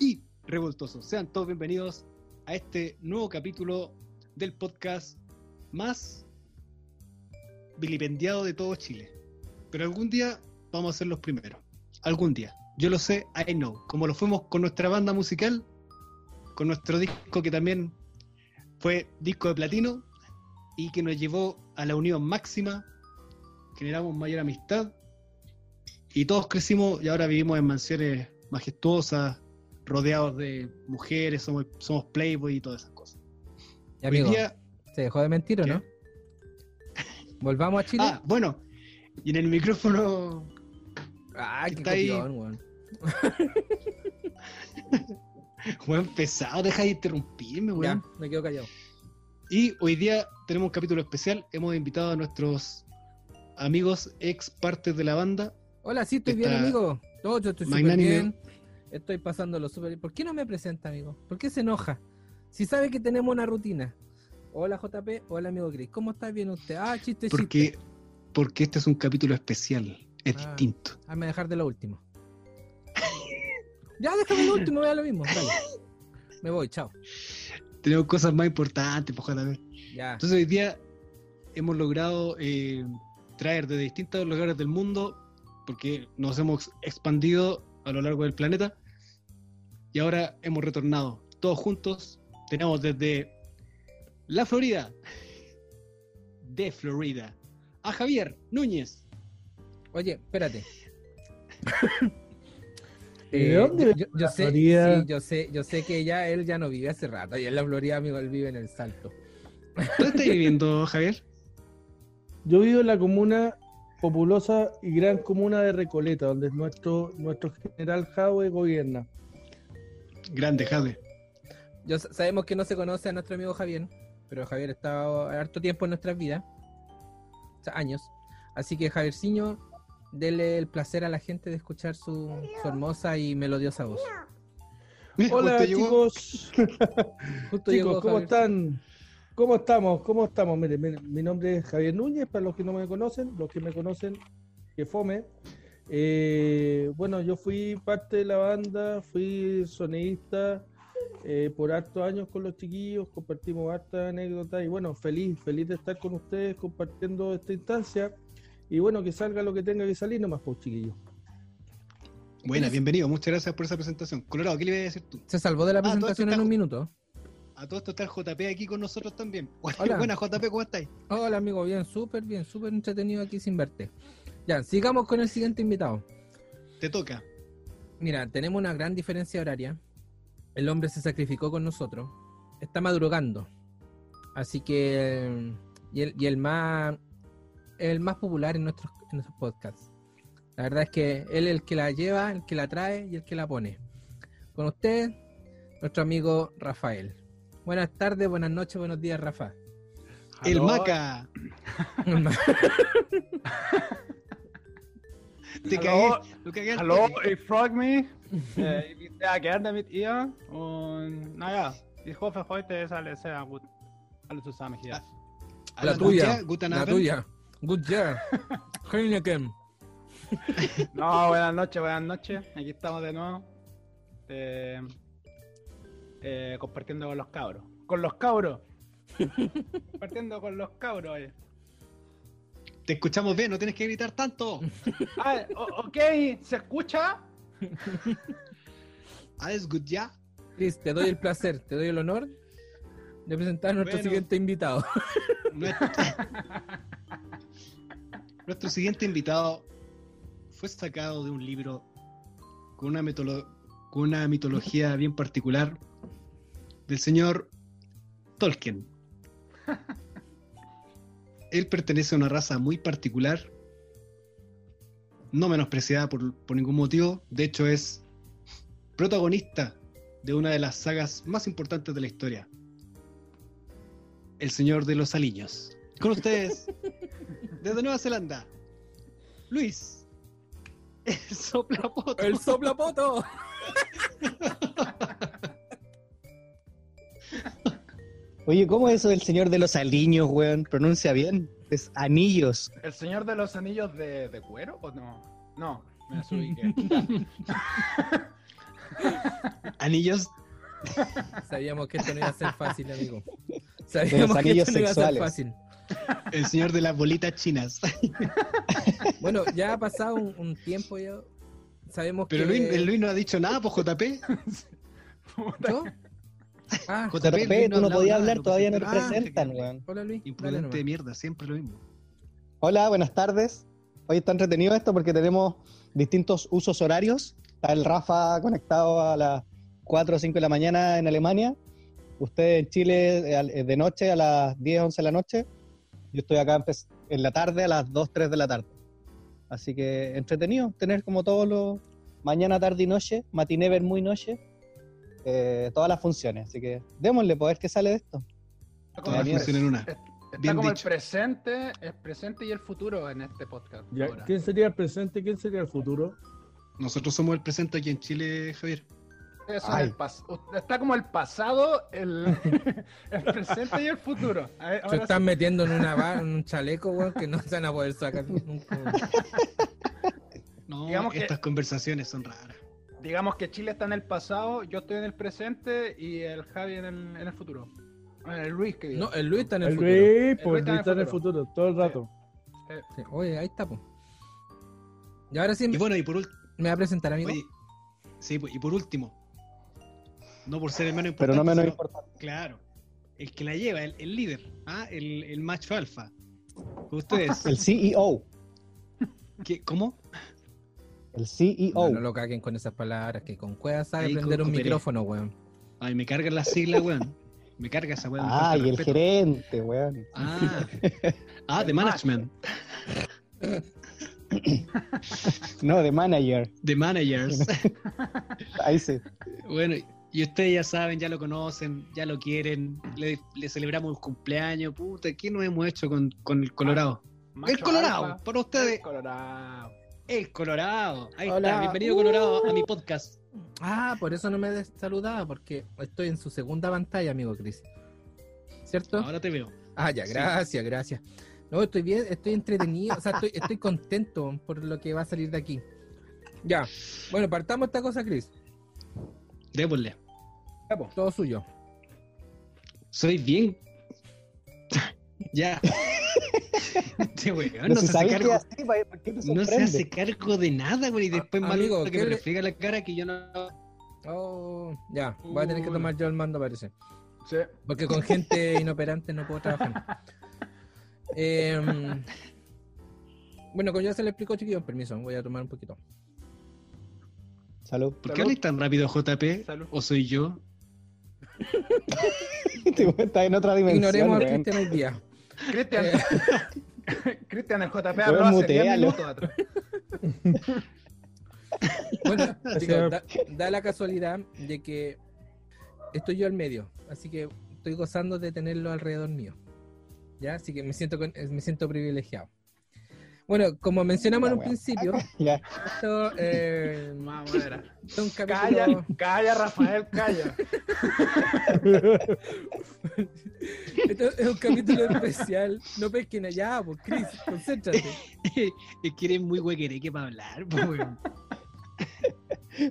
y revoltosos. Sean todos bienvenidos a este nuevo capítulo del podcast más vilipendiado de todo Chile. Pero algún día vamos a ser los primeros. Algún día. Yo lo sé, I know. Como lo fuimos con nuestra banda musical, con nuestro disco que también fue disco de platino y que nos llevó a la unión máxima, generamos mayor amistad y todos crecimos y ahora vivimos en mansiones majestuosas, rodeados de mujeres, somos, somos playboy y todas esas cosas. Y Hoy amigo, día- ¿se dejó de mentir o ¿Qué? no? ¿Volvamos a Chile? Ah, bueno, y en el micrófono Ay, qué está ahí. copión, weón. Weón pesado, deja de interrumpirme, weón. Ya, me quedo callado. Y hoy día tenemos un capítulo especial. Hemos invitado a nuestros amigos ex partes de la banda. Hola, sí, estoy bien, amigo. Todo, yo estoy súper bien. Estoy pasándolo súper bien. ¿Por qué no me presenta, amigo? ¿Por qué se enoja? Si sabe que tenemos una rutina. Hola, JP. Hola, amigo Chris. ¿Cómo está bien usted? Ah, chiste, chiste. Porque, porque este es un capítulo especial. Es Ah. distinto. Hazme dejar de lo último. ya, déjame lo último, me da lo mismo. Dale. Me voy, chao. Tenemos cosas más importantes, pues, JP. Ya. Entonces hoy día hemos logrado eh, traer de distintos lugares del mundo, porque nos hemos expandido a lo largo del planeta, y ahora hemos retornado todos juntos. Tenemos desde la Florida, de Florida, a Javier Núñez. Oye, espérate. ¿De Eh, dónde yo, yo- sé, sí, yo sé, yo sé que ya él ya no vive hace rato. Y en la Florida, amigo, él vive en el Salto. ¿Dónde estás viviendo, Javier? Yo vivo en la comuna populosa y gran comuna de Recoleta, donde nuestro, nuestro general Jaue gobierna. Grande, Javier. Yo sa- sabemos que no se conoce a nuestro amigo Javier, pero Javier ha estado harto tiempo en nuestras vidas, o sea, años. Así que Javierciño, dele el placer a la gente de escuchar su, su hermosa y melodiosa voz. Hola chicos, Justo chicos, llegó ¿cómo Javier. están? ¿Cómo estamos? ¿Cómo estamos? Mire, mire, mi nombre es Javier Núñez, para los que no me conocen, los que me conocen, que fome. Eh, bueno, yo fui parte de la banda, fui sonidista eh, por hartos años con los chiquillos, compartimos hartas anécdotas y bueno, feliz, feliz de estar con ustedes compartiendo esta instancia y bueno, que salga lo que tenga que salir nomás, pues chiquillos. Buena, bienvenido. Muchas gracias por esa presentación. Colorado, ¿qué le iba a decir tú? Se salvó de la Ah, presentación en un minuto. A todo esto está el JP aquí con nosotros también. Hola. Buena, JP, ¿cómo estáis? Hola amigo, bien, súper bien, súper entretenido aquí sin verte. Ya, sigamos con el siguiente invitado. Te toca. Mira, tenemos una gran diferencia horaria. El hombre se sacrificó con nosotros. Está madrugando. Así que. Y el, y el más. El más popular en nuestros, en nuestros podcasts. La verdad es que él es el que la lleva, el que la trae y el que la pone. Con usted, nuestro amigo Rafael. Buenas tardes, buenas noches, buenos días, Rafa. El? Maca. Te Hallå? cagué. Lo cagué al Hallo, ich frage mich. Äh, ich bin sehr gerne mit ihr. Und naja, ich hoffe, heute ist alles sehr gut. Alle zusammen hier. A La la tuya, Guten la tuya. Good year. Heineken. No, buenas noches, buenas noches. Aquí estamos de nuevo. Eh, eh, compartiendo con los cabros. Con los cabros. compartiendo con los cabros. eh. Te escuchamos bien, no tienes que gritar tanto. Ah, ok, ¿se escucha? Alles good ya. Chris, te doy el placer, te doy el honor de presentar a nuestro Bueno. siguiente invitado. Nuestro... Nuestro siguiente invitado fue sacado de un libro con una, con una mitología bien particular del señor Tolkien. Él pertenece a una raza muy particular, no menospreciada por, por ningún motivo, de hecho es protagonista de una de las sagas más importantes de la historia, El Señor de los Aliños. Con ustedes, desde Nueva Zelanda, Luis, el soplapoto. ¡El soplapoto! Oye, ¿cómo es eso del señor de los aliños, weón? Pronuncia bien. Es anillos. ¿El señor de los anillos de, de cuero o no? No, me desubiqué. Anillos. Sabíamos que esto no iba a ser fácil, amigo. los Sabíamos que esto no iba a ser fácil. El señor de las bolitas chinas. Bueno, ya ha pasado un, un tiempo ya. Sabemos Pero que... Luis, el Luis no ha dicho nada, pues JP. ¿Yo? Ah, JP, tú no podías nada, hablar, todavía no te presentó- Ah, presentan, qué- weón. hola Luis. Imprudente de mierda, siempre lo mismo. Hola, buenas tardes. Hoy está entretenido esto porque tenemos distintos usos horarios. Está el Rafa conectado a las 4 o 5 de la mañana en Alemania. Usted en Chile eh, de noche a las 10, 11 de la noche. Yo estoy acá en la tarde a las 2, 3 de la tarde. Así que entretenido tener como todos los mañana, tarde y noche, matiné, ver muy noche, eh, todas las funciones. Así que démosle, pues, a ver qué sale de esto. Está como, Todas el, funcionan en una. está Bien como el presente, el presente y el futuro en este podcast. Ya. ¿Quién sería el presente? ¿Quién sería el futuro? Nosotros somos el presente aquí en Chile, Javier. Eso es el pas- Está como el pasado, el, el presente y el futuro. Ver, Se están sí. metiendo en, una en un chaleco, weón, que no se van a poder sacar nunca. weón. No, Digamos que- estas conversaciones son raras. Digamos que Chile está en el pasado, yo estoy en el presente y el Javi en el, en el futuro. Eh, El Luis, que digo. No, el Luis está en el, El futuro. Luis, pues, Luis está en el está en el futuro. todo el rato. Sí, Oye, ahí está, po. Y ahora sí Y me, bueno, y por último, me va a presentar, amigo. oye, sí, pues, y por último, no por ser el menos Pero importante, no menos sino- importante. claro, el que la lleva, el, el líder, ¿ah? el, el macho alfa. Ustedes, El CEO. ¿qué, ¿cómo? El CEO. No, no lo caguen con esas palabras, que con cuevas sabe Ahí prender un micrófono, weón. Ay, me cargan las siglas, weón. Me carga esa weón. Ah, y el gerente, weón. Ah, ah, de management, No, de manager. de managers. Ahí sí. Bueno, y ustedes ya saben, ya lo conocen, ya lo quieren, le, le celebramos el cumpleaños, puta, ¿qué nos hemos hecho con, con el Colorado? Macho el Colorado, alfa, para ustedes, el Colorado. El Colorado. Ahí Hola. está, bienvenido Colorado a mi podcast. Ah, por eso no me saludaba, porque estoy en su segunda pantalla, amigo Chris. ¿Cierto? Ahora te veo. Ah, ya, Sí. gracias, gracias. No, estoy bien, estoy entretenido, o sea, estoy, estoy contento por lo que va a salir de aquí. Ya, bueno, partamos esta cosa, Chris. Démosle. Todo suyo. Soy bien. ya. Este weón No, no, se cargo, así, pa- ¿por qué te no se hace cargo de nada, güey, y después Ah, amigo, que ¿qué me le- refriega la cara que yo no. Oh, ya, voy a tener que tomar yo el mando, parece. Sí. Porque con gente inoperante no puedo trabajar. Em, bueno, como ya se le explicó, chiquillos, permiso, voy a tomar un poquito. Salud. ¿Por qué hablas tan rápido, JP? Salud. ¿O soy yo? Está en otra dimensión. Ignoremos weón. Cristian hoy día. Cristian, Eh, Cristian, el JP habló hace 10 mutealo. minutos atrás. Bueno, es. da, da la casualidad de que estoy yo al medio, así que estoy gozando de tenerlo alrededor mío. ¿Ya? Así que me siento, con- eh, me siento privilegiado. Bueno, como mencionamos en un principio, esto eh, Mamadera. es un Calla, capítulo. calla, Rafael, calla. Esto es un capítulo especial. No pesquen allá, pues Chris, concéntrate. es que eres muy huequereque para hablar, weón.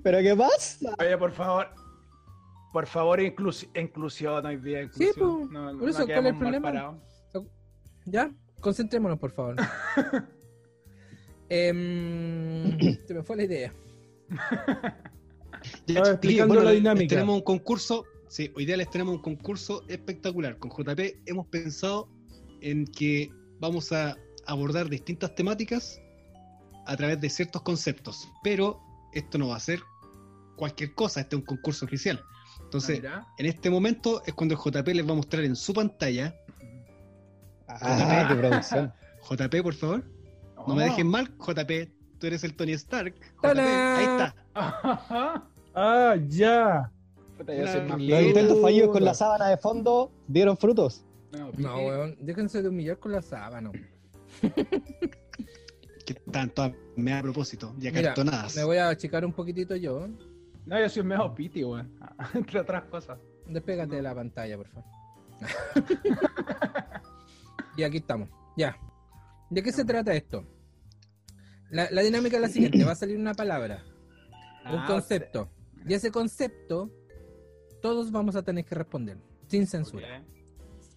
¿Pero qué pasa? Oye, por favor. Por favor, inclus- inclusión hoy día. Sí, Inclusión. po. No, no Por eso, ¿cuál es el problema? parados. ¿Ya? Concentrémonos, por favor. Em, se me fue la idea. Ya, explicando la dinámica. Tenemos un concurso, sí, hoy día les tenemos un concurso espectacular. Con JP hemos pensado en que vamos a abordar distintas temáticas a través de ciertos conceptos, pero esto no va a ser cualquier cosa, este es un concurso oficial. Entonces, Mira. en este momento es cuando el JP les va a mostrar en su pantalla. Ah, qué producción. JP, por favor, no me Oh. dejen mal, JP, tú eres el Tony Stark. JP, ahí está. Ajá. Ah, ya. Los intentos fallidos con la sábana de fondo dieron frutos. No, No, weón, déjense de humillar con la sábana. Que tanto me a propósito, y Mira, acartonadas. me voy a achicar un poquitito yo. No, yo soy medio piti, weón. Entre otras cosas. Despégate de la pantalla, por favor. y aquí estamos. Ya. ¿De qué se trata esto? La, la dinámica es la siguiente: va a salir una palabra, un Ah, concepto. Y ese concepto, todos vamos a tener que responder, sin censura.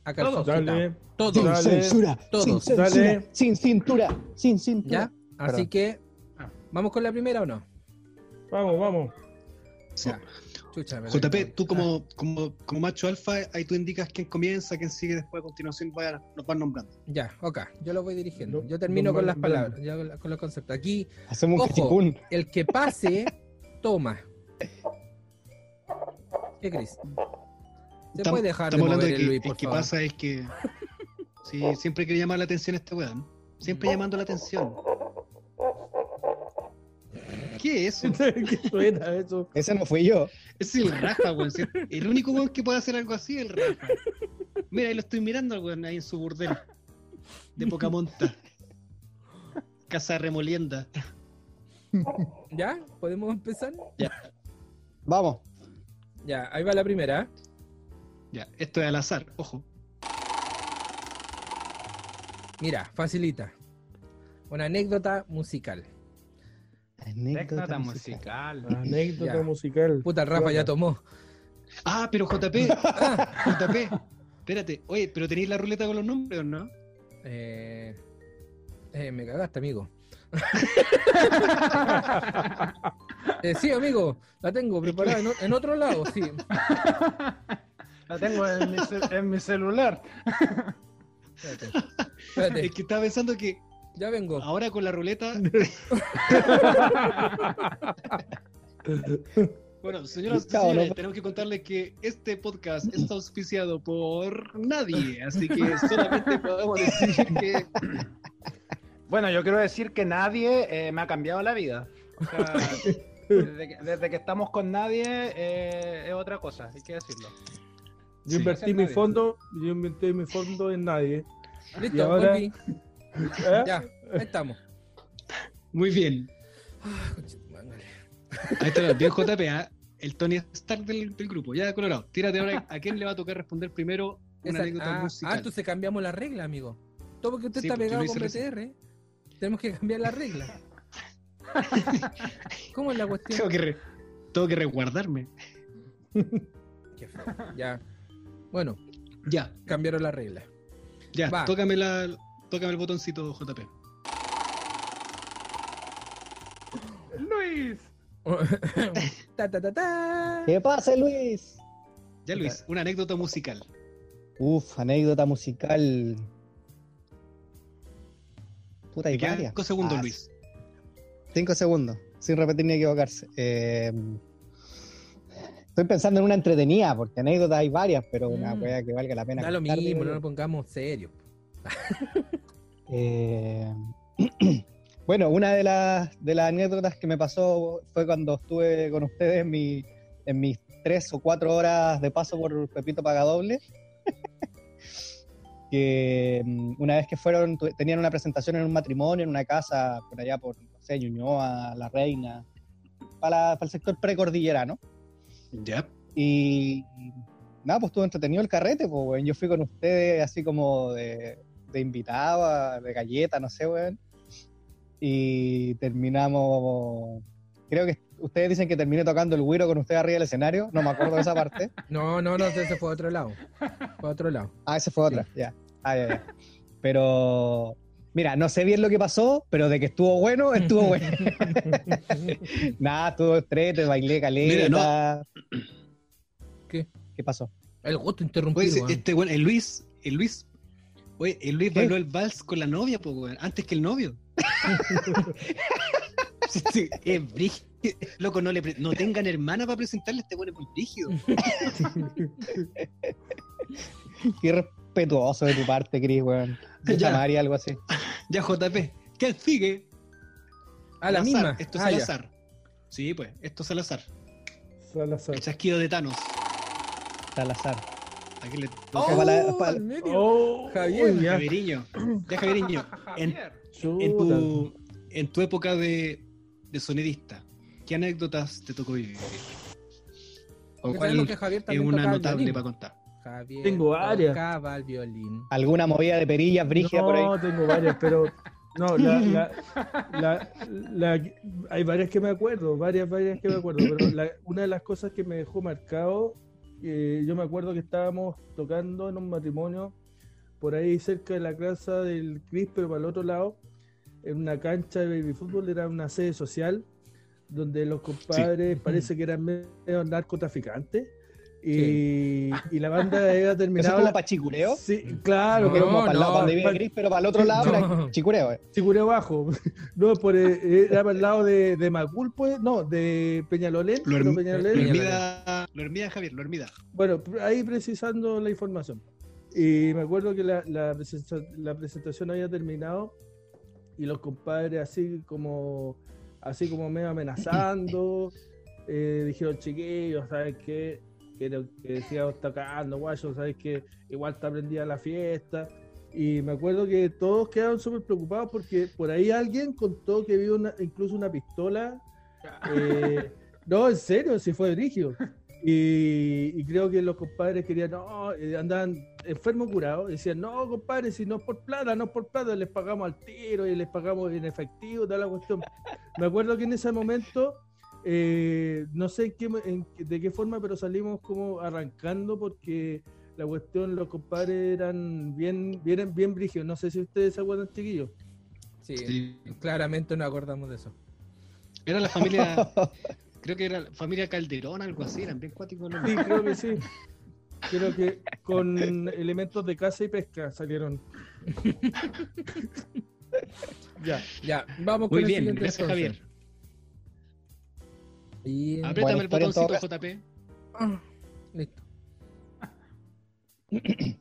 A calzón Dale. Sin Todos. Dale. censura, Todos. sin censura, Dale. sin cintura, sin cintura. ¿Ya? Así Perdón. que, Ah. ¿vamos con la primera o no? Vamos, vamos. Ya. Chucha, JP, tú como, como, como macho alfa, ahí tú indicas quién comienza, quién sigue después a continuación, vaya, nos van nombrando. Ya, ok, yo lo voy dirigiendo. Yo termino con las palabras, ya con, los conceptos. Aquí, Hacemos un Ojo. el que pase, toma. ¿Qué crees? Se puede dejar de Estamos hablando mover de el que Luis, el por que favor. pasa es que sí, siempre quiere llamar la atención este weón. Siempre llamando la atención. ¿Qué es eso? ¿Qué suena eso? Ese no fui yo. Es el Rafa, weón. El único weón que puede hacer algo así es el Rafa. Mira, ahí lo estoy mirando weón ahí en su burdel. De poca monta. Casa remolienda. ¿Ya? ¿Podemos empezar? Vamos. Ya, ahí va la primera. Ya, esto es al azar, ojo. Mira, facilita. Una anécdota musical. Anécdota musical. Anécdota Ya. musical. Puta, el Rafa ya tomó. Ah, pero JP. JP. Espérate. Oye, pero tenéis la ruleta con los nombres o no? Eh, eh, me cagaste, amigo. Eh, sí, amigo, la tengo preparada en, otro lado, sí. La tengo en mi, ce- en mi celular. Espérate, espérate, Es que estaba pensando que ya vengo. ahora con la ruleta. Bueno, señoras y señores, no- tenemos que contarles que este podcast está auspiciado por nadie, así que solamente podemos decir que Bueno, yo quiero decir que nadie eh, me ha cambiado la vida. O sea, desde, que, desde que estamos con nadie eh, es otra cosa, hay que decirlo. Yo Sí. invertí mi fondo, yo invertí mi fondo en nadie. Y Listo, ahora- volví. ¿Eh? Ya, ahí estamos. muy bien. Ah. Ahí está bien JP, ¿ah? el Tony Stark del, del grupo. Ya, Colorado, tírate ahora a quién le va a tocar responder primero una Esa- anécdota ah, musical. ah, entonces cambiamos la regla, amigo. Todo porque usted Sí, está pegado con BTR. Tenemos que cambiar la regla. ¿Cómo es la cuestión? tengo, que re- tengo que resguardarme. Qué feo. Ya. Bueno, Ya, cambiaron la regla. ya, Va. tócame, la, tócame el botoncito JP. Luis. ta, ta, ta, ta. ¿Qué pasa, Luis? Ya, Luis, una anécdota musical. Uf, anécdota musical. Puta, varias. cinco segundos, Ah, Luis. Cinco segundos, sin repetir ni equivocarse. Eh, estoy pensando en una entretenida, porque anécdotas hay varias, pero una Mm. wea que valga la pena. Da lo mismo, no nos pongamos serios. Eh, bueno, una de las, de las anécdotas que me pasó fue cuando estuve con ustedes en, mi, en mis tres o cuatro horas de paso por Pepito Pagadoble. que mm, una vez que fueron, tenían una presentación en un matrimonio, en una casa por allá por, no sé, Ñuñoa, La Reina, para, para el sector precordillerano. Ya. Y nada, pues estuvo entretenido el carrete, pues. Yo fui con ustedes así como de, de invitado, a- de galleta, no sé, weón. Y terminamos. Creo que ustedes dicen que terminé tocando el güiro con ustedes arriba del escenario. No me acuerdo de esa parte. No, no, no, ese fue a otro lado. Fue a otro lado. Ah, esa fue otra, ya. Ah, ya, ya. Pero. Mira, no sé bien lo que pasó, pero de que estuvo bueno, estuvo bueno. Nada, estuvo estrete, bailé caleta. ¿Qué? ¿Qué pasó? El gusto interrumpido. ese- weón. este weón, el Luis, el Luis, oye, el Luis ¿Qué? bailó el vals con la novia, pues, weón, antes que el novio. Sí, sí, es brígido. Loco, no, le pre- no tengan hermana para presentarle a este weón, es muy brígido. Qué respetuoso de tu parte, Chris, weón. Ya. María, algo así. Ya, JP, ¿qué sigue? A la Al azar, misma. Esto es Ah, al ya. azar. Sí, pues, esto es al azar. Salazar. El chasquido de Thanos. Salazar. ¿A quién le Oh, Para la- para-. Oh, Javier. uy, ya. Javeriño. Ya, Javeriño. En, Javier. en tu, en tu época de, de sonidista, ¿qué anécdotas te tocó vivir? ¿O cuál que Javier es una notable para contar? Javier Tengo varias. tocaba el violín. ¿Alguna movida de perillas brígida por ahí? No, tengo varias, pero No, la, la, la- la- hay varias que me acuerdo, varias, varias que me acuerdo, pero la- una de las cosas que me dejó marcado, eh, yo me acuerdo que estábamos tocando en un matrimonio por ahí cerca de la casa del Cris, pero para el otro lado, en una cancha de baby fútbol, era una sede social, donde los compadres parece que eran medio narcotraficantes, y, y la banda había ¿Eso es terminado... como la- para chicureo? Sí, claro, No, Porque como para el lado no, donde vive pa- Gris, pero para el otro lado No. era chicureo. eh. Chicureo bajo. No, por, eh, era para el lado de, de Macul, pues, no, de Peñalolén. Lo, pero Herm- Peñalolén- lo Hermida, lo Hermida, Javier, lo Hermida. Bueno, ahí precisando la información. Y me acuerdo que la, la la presentación había terminado y los compadres así como así como medio amenazando, eh, dijeron chiquillos, ¿sabes qué? Que, que sigamos tocando, guayo, ¿sabes qué? Igual está prendida la fiesta. Y me acuerdo que todos quedaron súper preocupados porque por ahí alguien contó que vio una, incluso una pistola. eh, no, en serio, si fue brígido. Y, y creo que los compadres querían, no, eh, andaban enfermos curados, decían, no, compadre, si no es por plata, no es por plata, les pagamos al tiro y les pagamos en efectivo, toda la cuestión. Me acuerdo que en ese momento, eh, no sé en qué, en de qué forma, pero salimos como arrancando porque la cuestión, los compadres eran bien, bien, bien brígidos. No sé si ustedes se acuerdan, chiquillos. Sí, Sí. claramente no acordamos de eso. Era la familia, creo que era la familia Calderón, algo así, eran bien cuáticos los Sí, creo que sí. Creo que con elementos de caza y pesca salieron. ya. Ya, vamos Muy con el bien, siguiente, gracias entonces. Javier. Y... Apriétame el botoncito. JP. Ah, listo.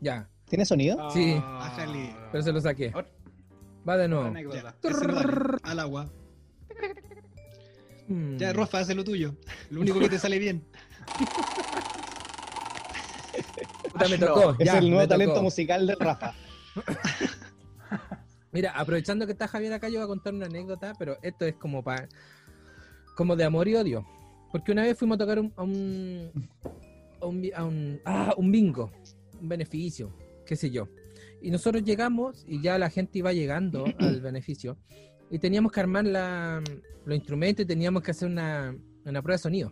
ya, ¿Tiene sonido? Sí. Bájale. pero se lo saqué. Va de nuevo. Ya, vale. Al agua. Ya, Rafa, haz lo tuyo. Lo único que te sale bien. Puta, me tocó. Es ya, el nuevo talento tocó. musical de Rafa. Mira, aprovechando que está Javier acá, yo voy a contar una anécdota, pero esto es como para como de amor y odio. Porque una vez fuimos a tocar un, a un, a un, a un- ah, un bingo, un beneficio, qué sé yo. Y nosotros llegamos y ya la gente iba llegando al beneficio y teníamos que armar la, los instrumentos y teníamos que hacer una, una prueba de sonido.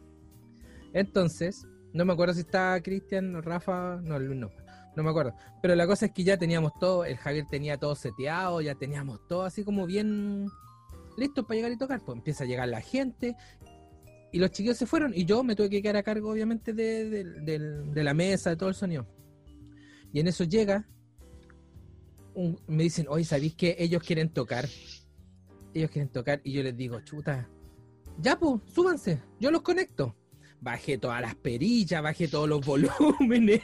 Entonces, no me acuerdo si estaba Cristian o Rafa, no, Luis no, no me acuerdo. Pero la cosa es que ya teníamos todo, el Javier tenía todo seteado, ya teníamos todo así como bien listo para llegar y tocar. Pues empieza a llegar la gente y los chiquillos se fueron y yo me tuve que quedar a cargo obviamente de, de- la mesa, de todo el sonido. Y en eso llega, me dicen, oye, ¿sabéis que ellos quieren tocar? Ellos quieren tocar y yo les digo, chuta, ya pues, súbanse, yo los conecto. Bajé todas las perillas, bajé todos los volúmenes,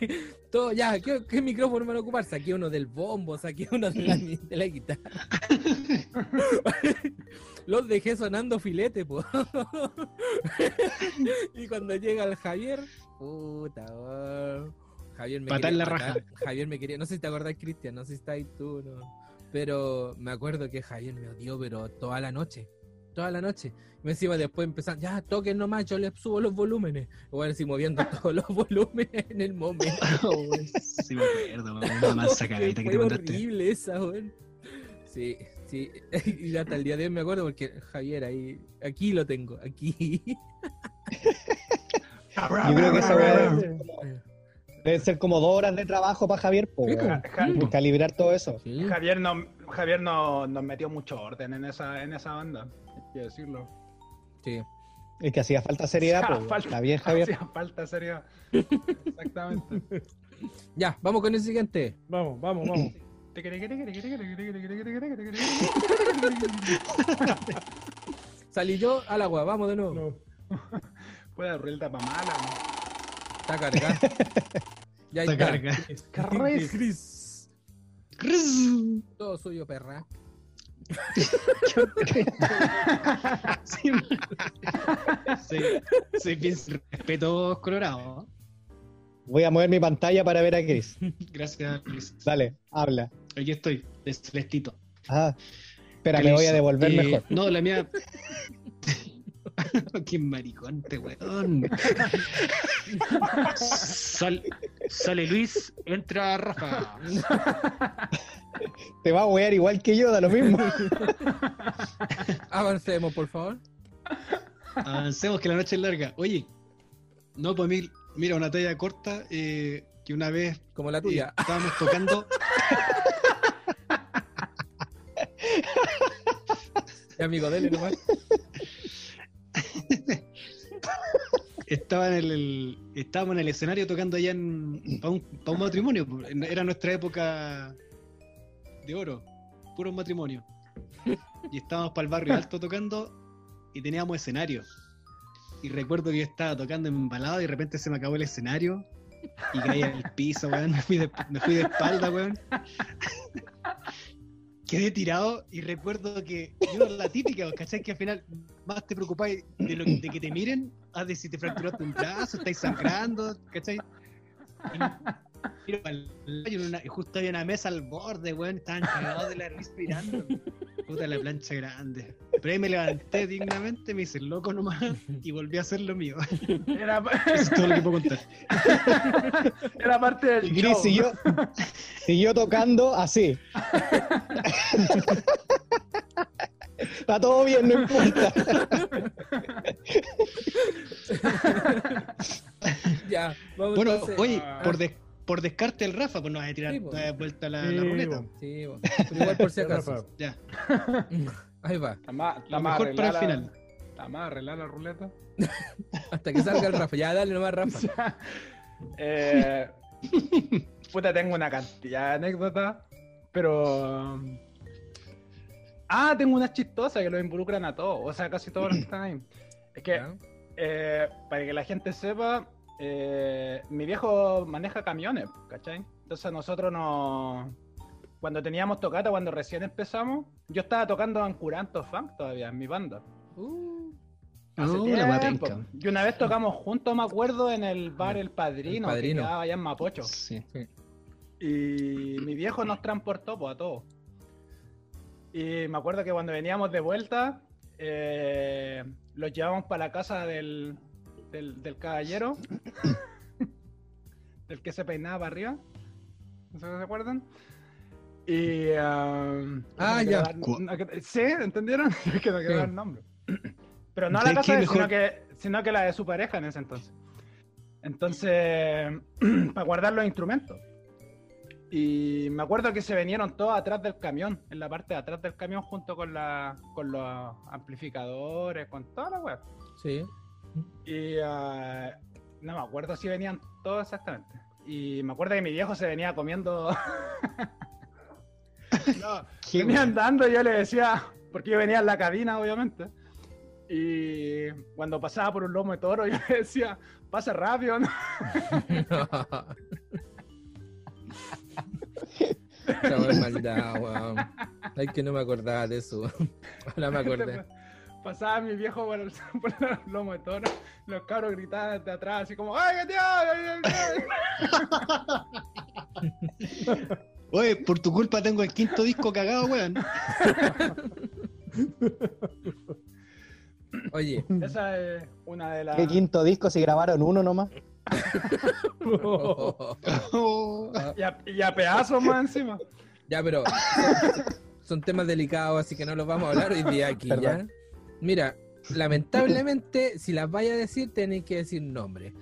todo, ya, ¿qué, qué micrófono van a ocupar? Saqué uno del bombo, saqué uno de la, de la guitarra. Los dejé sonando filete, po. y cuando llega el Javier, puta, oh, Javier me quería la raja. matar. Javier me quería, no sé si te acordás, Cristian, no sé si está ahí tú, no. Pero me acuerdo que Javier me odió, pero toda la noche. Toda la noche. Y encima después empezaron, ya toquen nomás, yo les subo los volúmenes. Igual así moviendo todos los volúmenes en el momento. Sí, me acuerdo, una mansa cagadita que te mandaste. horrible esa, weón. Sí, sí. Y hasta el día de hoy me acuerdo porque Javier ahí, aquí lo tengo, aquí. Yo creo que esa weá debe ser como- debe ser como dos horas de trabajo para Javier. Ja- calibrar todo eso. Sí. Javier no, Javier no, nos metió mucho orden en esa, en esa banda, que decirlo. sí. Es que hacía falta seriedad, weón. falta- Está bien, Javier. Hacía falta seriedad. Exactamente. Ya, vamos con el siguiente. Vamos, vamos, vamos. Salí yo al agua, vamos de nuevo. No. Puede abrir el tapamala. Está cargado. Ya Está está. cargado. Chris. Todo suyo, perra. Sí, sí, soy bien respeto colorado. Voy a mover mi pantalla para ver a Chris. Gracias, Chris. Dale, habla. Aquí estoy, de celestito. Ah, espera, me voy a devolver Eh, mejor. No, la mía. Qué maricón, este weón. Sal- sale Luis, entra Rafa. Te va a wear igual que yo, da lo mismo. Avancemos, por favor. Avancemos que la noche es larga. Oye, no, pues mí, mira, una talla corta eh, que una vez Como la eh, tuya. estábamos tocando. Ya, amigo, dele nomás. Estaba en el, estábamos en el escenario tocando allá para un, matrimonio. en- Era nuestra época de oro, puro matrimonio. Y estábamos para el barrio alto tocando y teníamos escenario. Y recuerdo que yo estaba tocando embalado y de repente se me acabó el escenario y caí al piso, weón. Me fui de, me fui de espalda, weón. Quedé tirado y recuerdo que yo la típica, ¿cachai? Que al final más te preocupáis de, que te miren, a de si te fracturaste un brazo, estáis sangrando, ¿cachai? Miro una- justo había una mesa al borde, weón, estaban cagados de la risa mirando. Puta la plancha grande. Pero ahí me levanté dignamente, me hice el loco nomás y volví a hacer lo mío. Era, Eso es todo lo que puedo contar. era parte del Y Chris siguió, siguió tocando así. Está todo bien, no importa. Ya, vamos Bueno, entonces. oye, por, des- por descarte el Rafa, pues no vas a tirar Sí, dar vuelta la, Sí, la ruleta. po. Sí, bo. pero igual por si acaso. Rafa. Ya, Ahí va. Está más, está lo más mejor para el final. Está más arreglada la ruleta. Hasta que salga el Rafa. Ya, dale nomás, Rafa. Eh, puta, tengo una cantidad de anécdotas, pero... Ah, tengo unas chistosas que lo involucran a todos, o sea, casi todos los que están ahí. Es que, eh, para que la gente sepa, eh, mi viejo maneja camiones, ¿cachai? Entonces nosotros no... Cuando teníamos tocata, cuando recién empezamos, yo estaba tocando en Curanto Funk todavía, en mi banda. Uh, Hace tiempo. penca. Y una vez tocamos juntos, me acuerdo, en el bar El Padrino, El Padrino. que quedaba allá en Mapocho. Sí. Y mi viejo nos transportó pues, a todos. Y me acuerdo que cuando veníamos de vuelta, eh, los llevamos para la casa del, del, del caballero, del que se peinaba para arriba. ¿No se acuerdan? Y. ah, Ah, quiero ya. dar- no quiero- ¿Sí? ¿Entendieron? Que no Sí. dar nombre. Pero no la ¿Sabes casa, él, sino Mejor- que, sino que la de su pareja en ese entonces. Entonces, para guardar los instrumentos. Y me acuerdo que se vinieron todos atrás del camión, en la parte de atrás del camión, junto con, la, con los amplificadores, con toda la web. sí. Y ah, no me acuerdo si venían todos exactamente. Y me acuerdo que mi viejo se venía comiendo. no, venía andando y yo le decía, porque yo venía en la cabina, obviamente. Y cuando pasaba por un lomo de toro, yo le decía, pasa rápido, ¿no? Esa wea es maldad, weón. Ay, que no me acordaba de eso. Ahora me acordé. Pasaba mi viejo por el, por el lomo de toro, los cabros gritaban desde atrás, así como, ¡ay, qué tío! ay, ay, ay". Oye, por tu culpa tengo el quinto disco cagado, weón. Oye, Esa es una de las. ¿Qué quinto disco si grabaron uno nomás? Y a, y a pedazos más encima. ya, pero son, son temas delicados, así que no los vamos a hablar hoy día aquí, ¿ya? Mira, lamentablemente, si las vaya a decir, tenéis que decir nombre.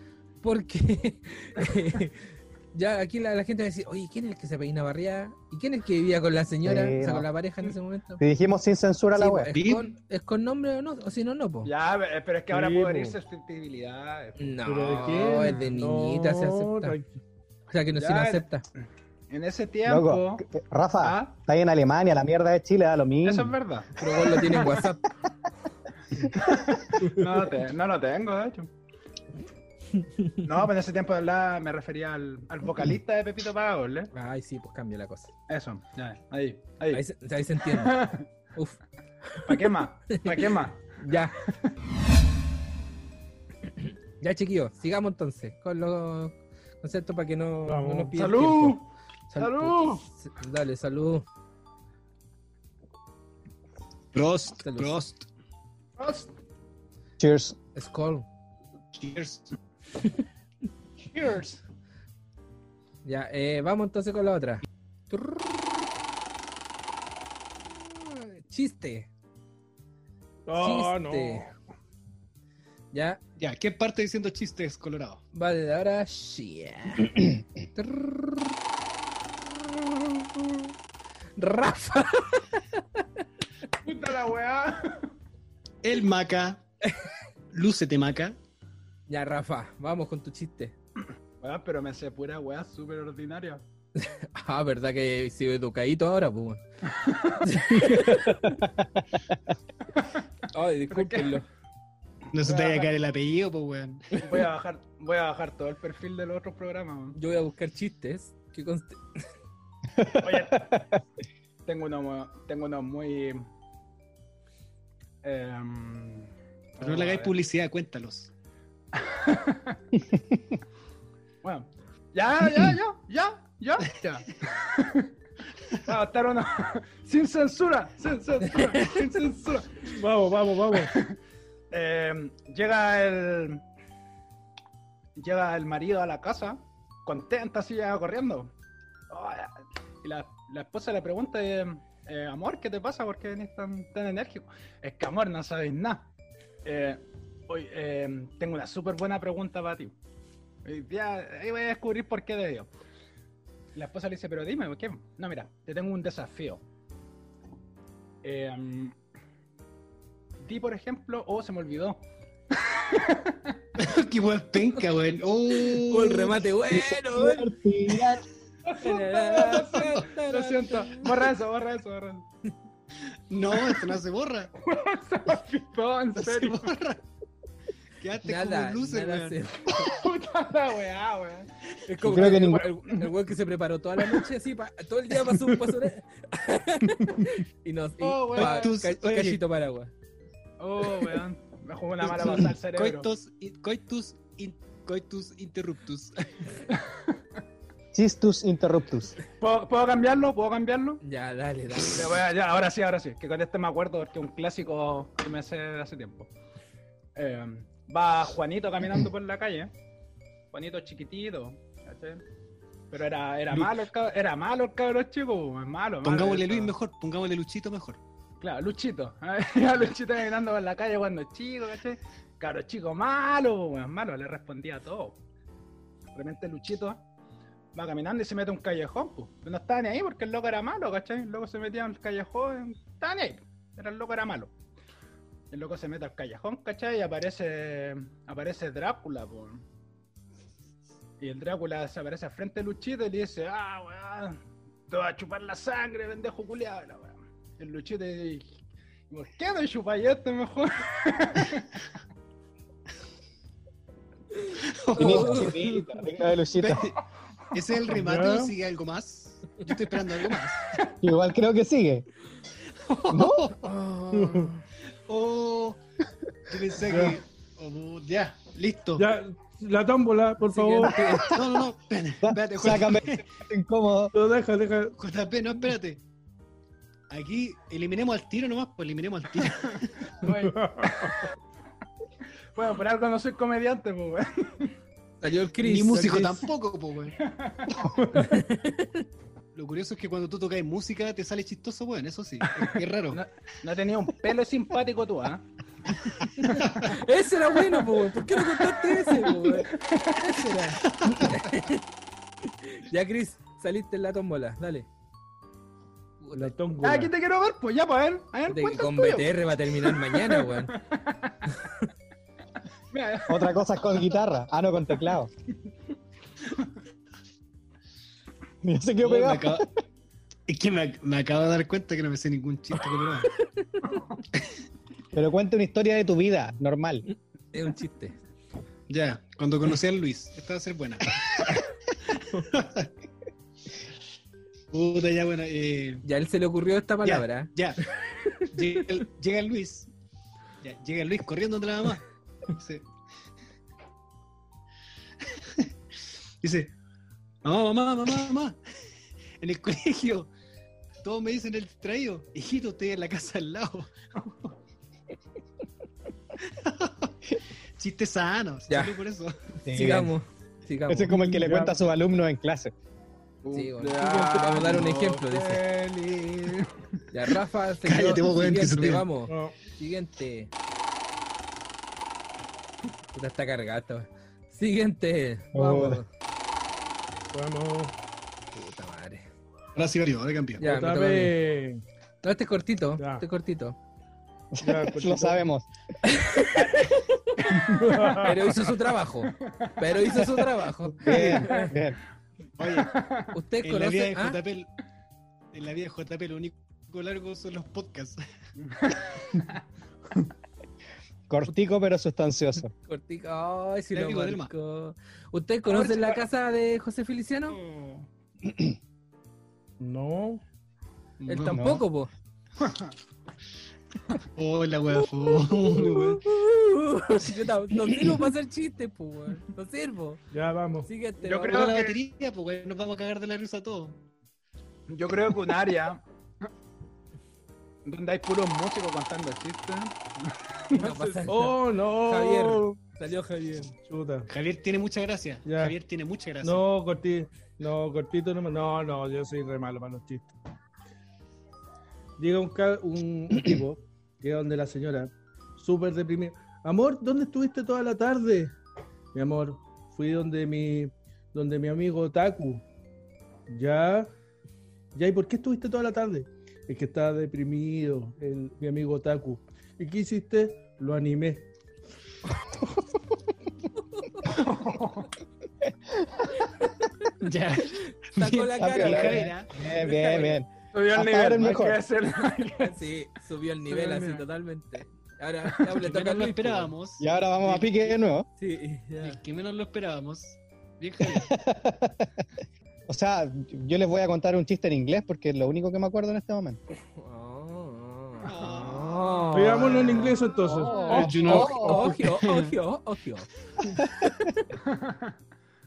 Porque ya aquí la, la gente va a decir, oye, ¿quién es el que se peina barriada? ¿Y quién es el que vivía con la señora, Sí, o sea, no. con la pareja en ese momento? Si dijimos sin censura la Sí, web. es, ¿Sí? con, ¿Es con nombre o no? O si no, no, po. Ya, eh, pero es que ahora Sí, puedo po. herir susceptibilidades. No, ¿Pero de es de niñita, se No, acepta. O sea, que no Ya, se lo el- acepta. En ese tiempo. Loco, Rafa, Ah, está ahí en Alemania, la mierda de Chile da lo mismo. eso es verdad. Pero vos lo tienes en WhatsApp. No, lo te- no lo tengo, de hecho. No, pero en ese tiempo de verdad me refería al, al vocalista de Pepito Pagos, ¿eh? Ay, sí, pues cambia la cosa. Eso, ya, ahí, ahí. Ahí se, ahí se entiende. Uf, ¿Para qué más? ¿Para qué más? ya. Ya, chiquillos, sigamos entonces con los conceptos para que no, no nos pida el ¡Salud! Sal- ¡Salud! Dale, salud. Prost, Salud. prost. Cheers. Skull. Cheers. Cheers. Ya, eh, vamos entonces con la otra. Chiste. No, no. Chiste. Ya, Ya, ¿qué parte diciendo chistes, Colorado? vale, ahora sí. Rafa. Puta la weá. El maca. Lúcete, maca. Ya, Rafa, vamos con tu chiste. Weá, pero me sé pura weá súper ordinaria. Ah, verdad que si educadito ahora, pues. Ay, discúlpenlo. No se te vaya a caer el apellido, pues, weón. Voy a bajar, voy a bajar todo el perfil de los otros programas. weón. Yo voy a buscar chistes que conste. Oye, tengo uno, tengo uno muy. Em, Pero no le hagáis publicidad, cuéntalos. Bueno, ya, ya, ya, ya, ya, ya. Va a estar uno sin censura, sin censura, sin censura. Vamos, vamos, vamos. Eh, llega el. Llega el marido a la casa, contenta, así llega corriendo. Oh, y la, la esposa le pregunta: eh, eh, Amor, ¿qué te pasa? ¿Por qué venís tan, tan enérgico? Es que, amor, no sabéis nada. Eh, hoy, eh, tengo una súper buena pregunta para ti. Ya, ahí voy a descubrir por qué de ello. La esposa le dice: Pero dime, ¿por qué? No, mira, te tengo un desafío. Eh, di, por ejemplo, oh, se me olvidó. Qué weón penca, weón. Oh, Oh, el remate bueno, weón. Lo siento. Borra eso, borra eso, borra eso. No, esto no se borra. Se en No se serio. borra. Quedaste Nada, como luces, nada weón. se- Puta la weá, weón. Es como creo que que el, ningún- el- el weón que se preparó toda la noche así, pa- todo el día pasó un paso y nos y, Oh, weón. pa- Tus- ca- oye. cachito paraguas. Oh, weón. Me jugó una mala pasada el cerebro. Coitus, in- coitus, in- coitus interruptus. Chistus interruptus. ¿Puedo, puedo cambiarlo? ¿Puedo cambiarlo? Ya, dale, dale. Ya, voy a- ya, ahora sí, ahora sí. Que con este me acuerdo porque es un clásico que me sé de hace tiempo. Eh, va Juanito caminando por la calle. Juanito chiquitito. ¿cachai? Pero era, era malo el cabro, era malo el cabro chico, es malo. malo Pongámosle. Luis mejor, pongámosle Luchito mejor. Claro, Luchito. Luchito caminando por la calle cuando chico, ¿cachai? Cabro chico malo, weón, malo, le respondía a todo. De repente Luchito va caminando y se mete a un callejón, pues. No estaba ni ahí porque el loco era malo, ¿cachai? El loco se metía en el callejón, estaba ni ahí. Era el loco era malo. El loco se mete al callejón, ¿cachai? Y aparece. aparece Drácula, pues. Y el Drácula se aparece al frente de Luchito y le dice, ah, weón, te va a chupar la sangre, pendejo culiado, la weón. El Luchito dice, "¿Y ¿por qué no chupáis este mejor? Venga de Luchito. ¿Ese es el remate o sigue algo más? Yo estoy esperando algo más. Igual creo que sigue. ¿No? Oh. Oh, yo pensé que. oh, ya, listo. Ya, la tómbola, por favor. Siguiente. No, no, no, espérate, espérate, Sácame. Incómodo. No, deja, deja. JP, no, espérate. Aquí eliminemos al tiro nomás, pues eliminemos al tiro. Oye. bueno, por algo no soy comediante, pues. Salió el Chris. Ni músico Chris. tampoco, pues, weón. Lo curioso es que cuando tú tocas música te sale chistoso, weón, eso sí. Es, es raro. No, no tenía un pelo simpático tú, ¿ah? Ese era bueno, po, weón. ¿Por qué no contaste ese, po, weón? Ese era. ya, Chris, saliste en la tómbola, dale. La Ah, tómbola. aquí te quiero ver, pues ya, pues, a ver, a ver, con tuyo. BTR va a terminar mañana, weón. Otra cosa es con guitarra. Ah, no, con teclado. Mira, se quedó Oh, me pegado. acaba- Es que me, me acabo de dar cuenta que no me sé ningún chiste colorado. Pero cuenta una historia de tu vida, normal. Es un chiste. Ya, cuando conocí a Luis. Esta va a ser buena. Puta, ya, bueno. Eh, Ya a él se le ocurrió esta palabra. ya. Llega, el- llega Luis. Ya, llega el Luis corriendo donde la mamá. Dice. Dice. Mamá, mamá, mamá, mamá. En el colegio. Todos me dicen el distraído. Hijito, estoy en la casa al lado. Chiste sano, Ya. por eso. Sí, Sigamos. Sigamos. Ese es como el que le cuenta a sus alumnos en clase. Sí, bueno. Vamos a dar un ejemplo, dice. Ya, Rafa, se Cállate, quedó- vos, que siguiente, ríe. vamos. No, Siguiente. Puta, está cargado. Siguiente. Oh. Vamos. vamos. Puta madre. Ahora sí varió, ahora campeón. Ya, me Otra toca a mí. vez. No, este es cortito. Ya. Este es cortito. Ya, cortito. Lo sabemos. Pero hizo su trabajo. Pero hizo su trabajo. Bien, bien. Oye, ¿Usted en la vida de conoce? ah? JP, en la vida de JP lo único largo son los podcasts. Cortico pero sustancioso. Cortico. Ay, si lo digo, Delma. marcó. ¿Usted conoce la casa de José Feliciano? No. Él No. tampoco, po. Oh, la wea fome, wea. Yo tam- no sirvo para hacer chistes, po, weón. No sirvo. Ya vamos. Siguiente. Yo vamos. creo la que- batería, pues weón, nos vamos a cagar de la risa todos. Yo creo que un área donde hay puros músicos contando chistes. No pasa nada. Oh, no. Javier. Salió Javier. Chuta. Javier tiene mucha gracia. Ya. Javier tiene mucha gracia. No, cortito. No, cortito no. No, no, yo soy re malo para los chistes. Llega un, un, un tipo, llega donde la señora, súper deprimido. Amor, ¿dónde estuviste toda la tarde? Mi amor, fui donde mi, donde mi amigo Taku. Ya. Ya, ¿y por qué estuviste toda la tarde? Es que estaba deprimido, el, mi amigo Taku. ¿Y qué hiciste? Lo animé. Ya. Sacó la Bien, cara. bien. Bien, bien, bien. Subió el nivel. ahora el mejor. Sí, subió el nivel Subió el así totalmente. Ahora ya le toca lo po. esperábamos. Y ahora vamos a pique de nuevo. Sí, ya. El que menos lo esperábamos. Bien. O sea, yo les voy a contar un chiste en inglés porque es lo único que me acuerdo en este momento. Oh. Veámoslo en inglés entonces. Ogio, ogio, ogio.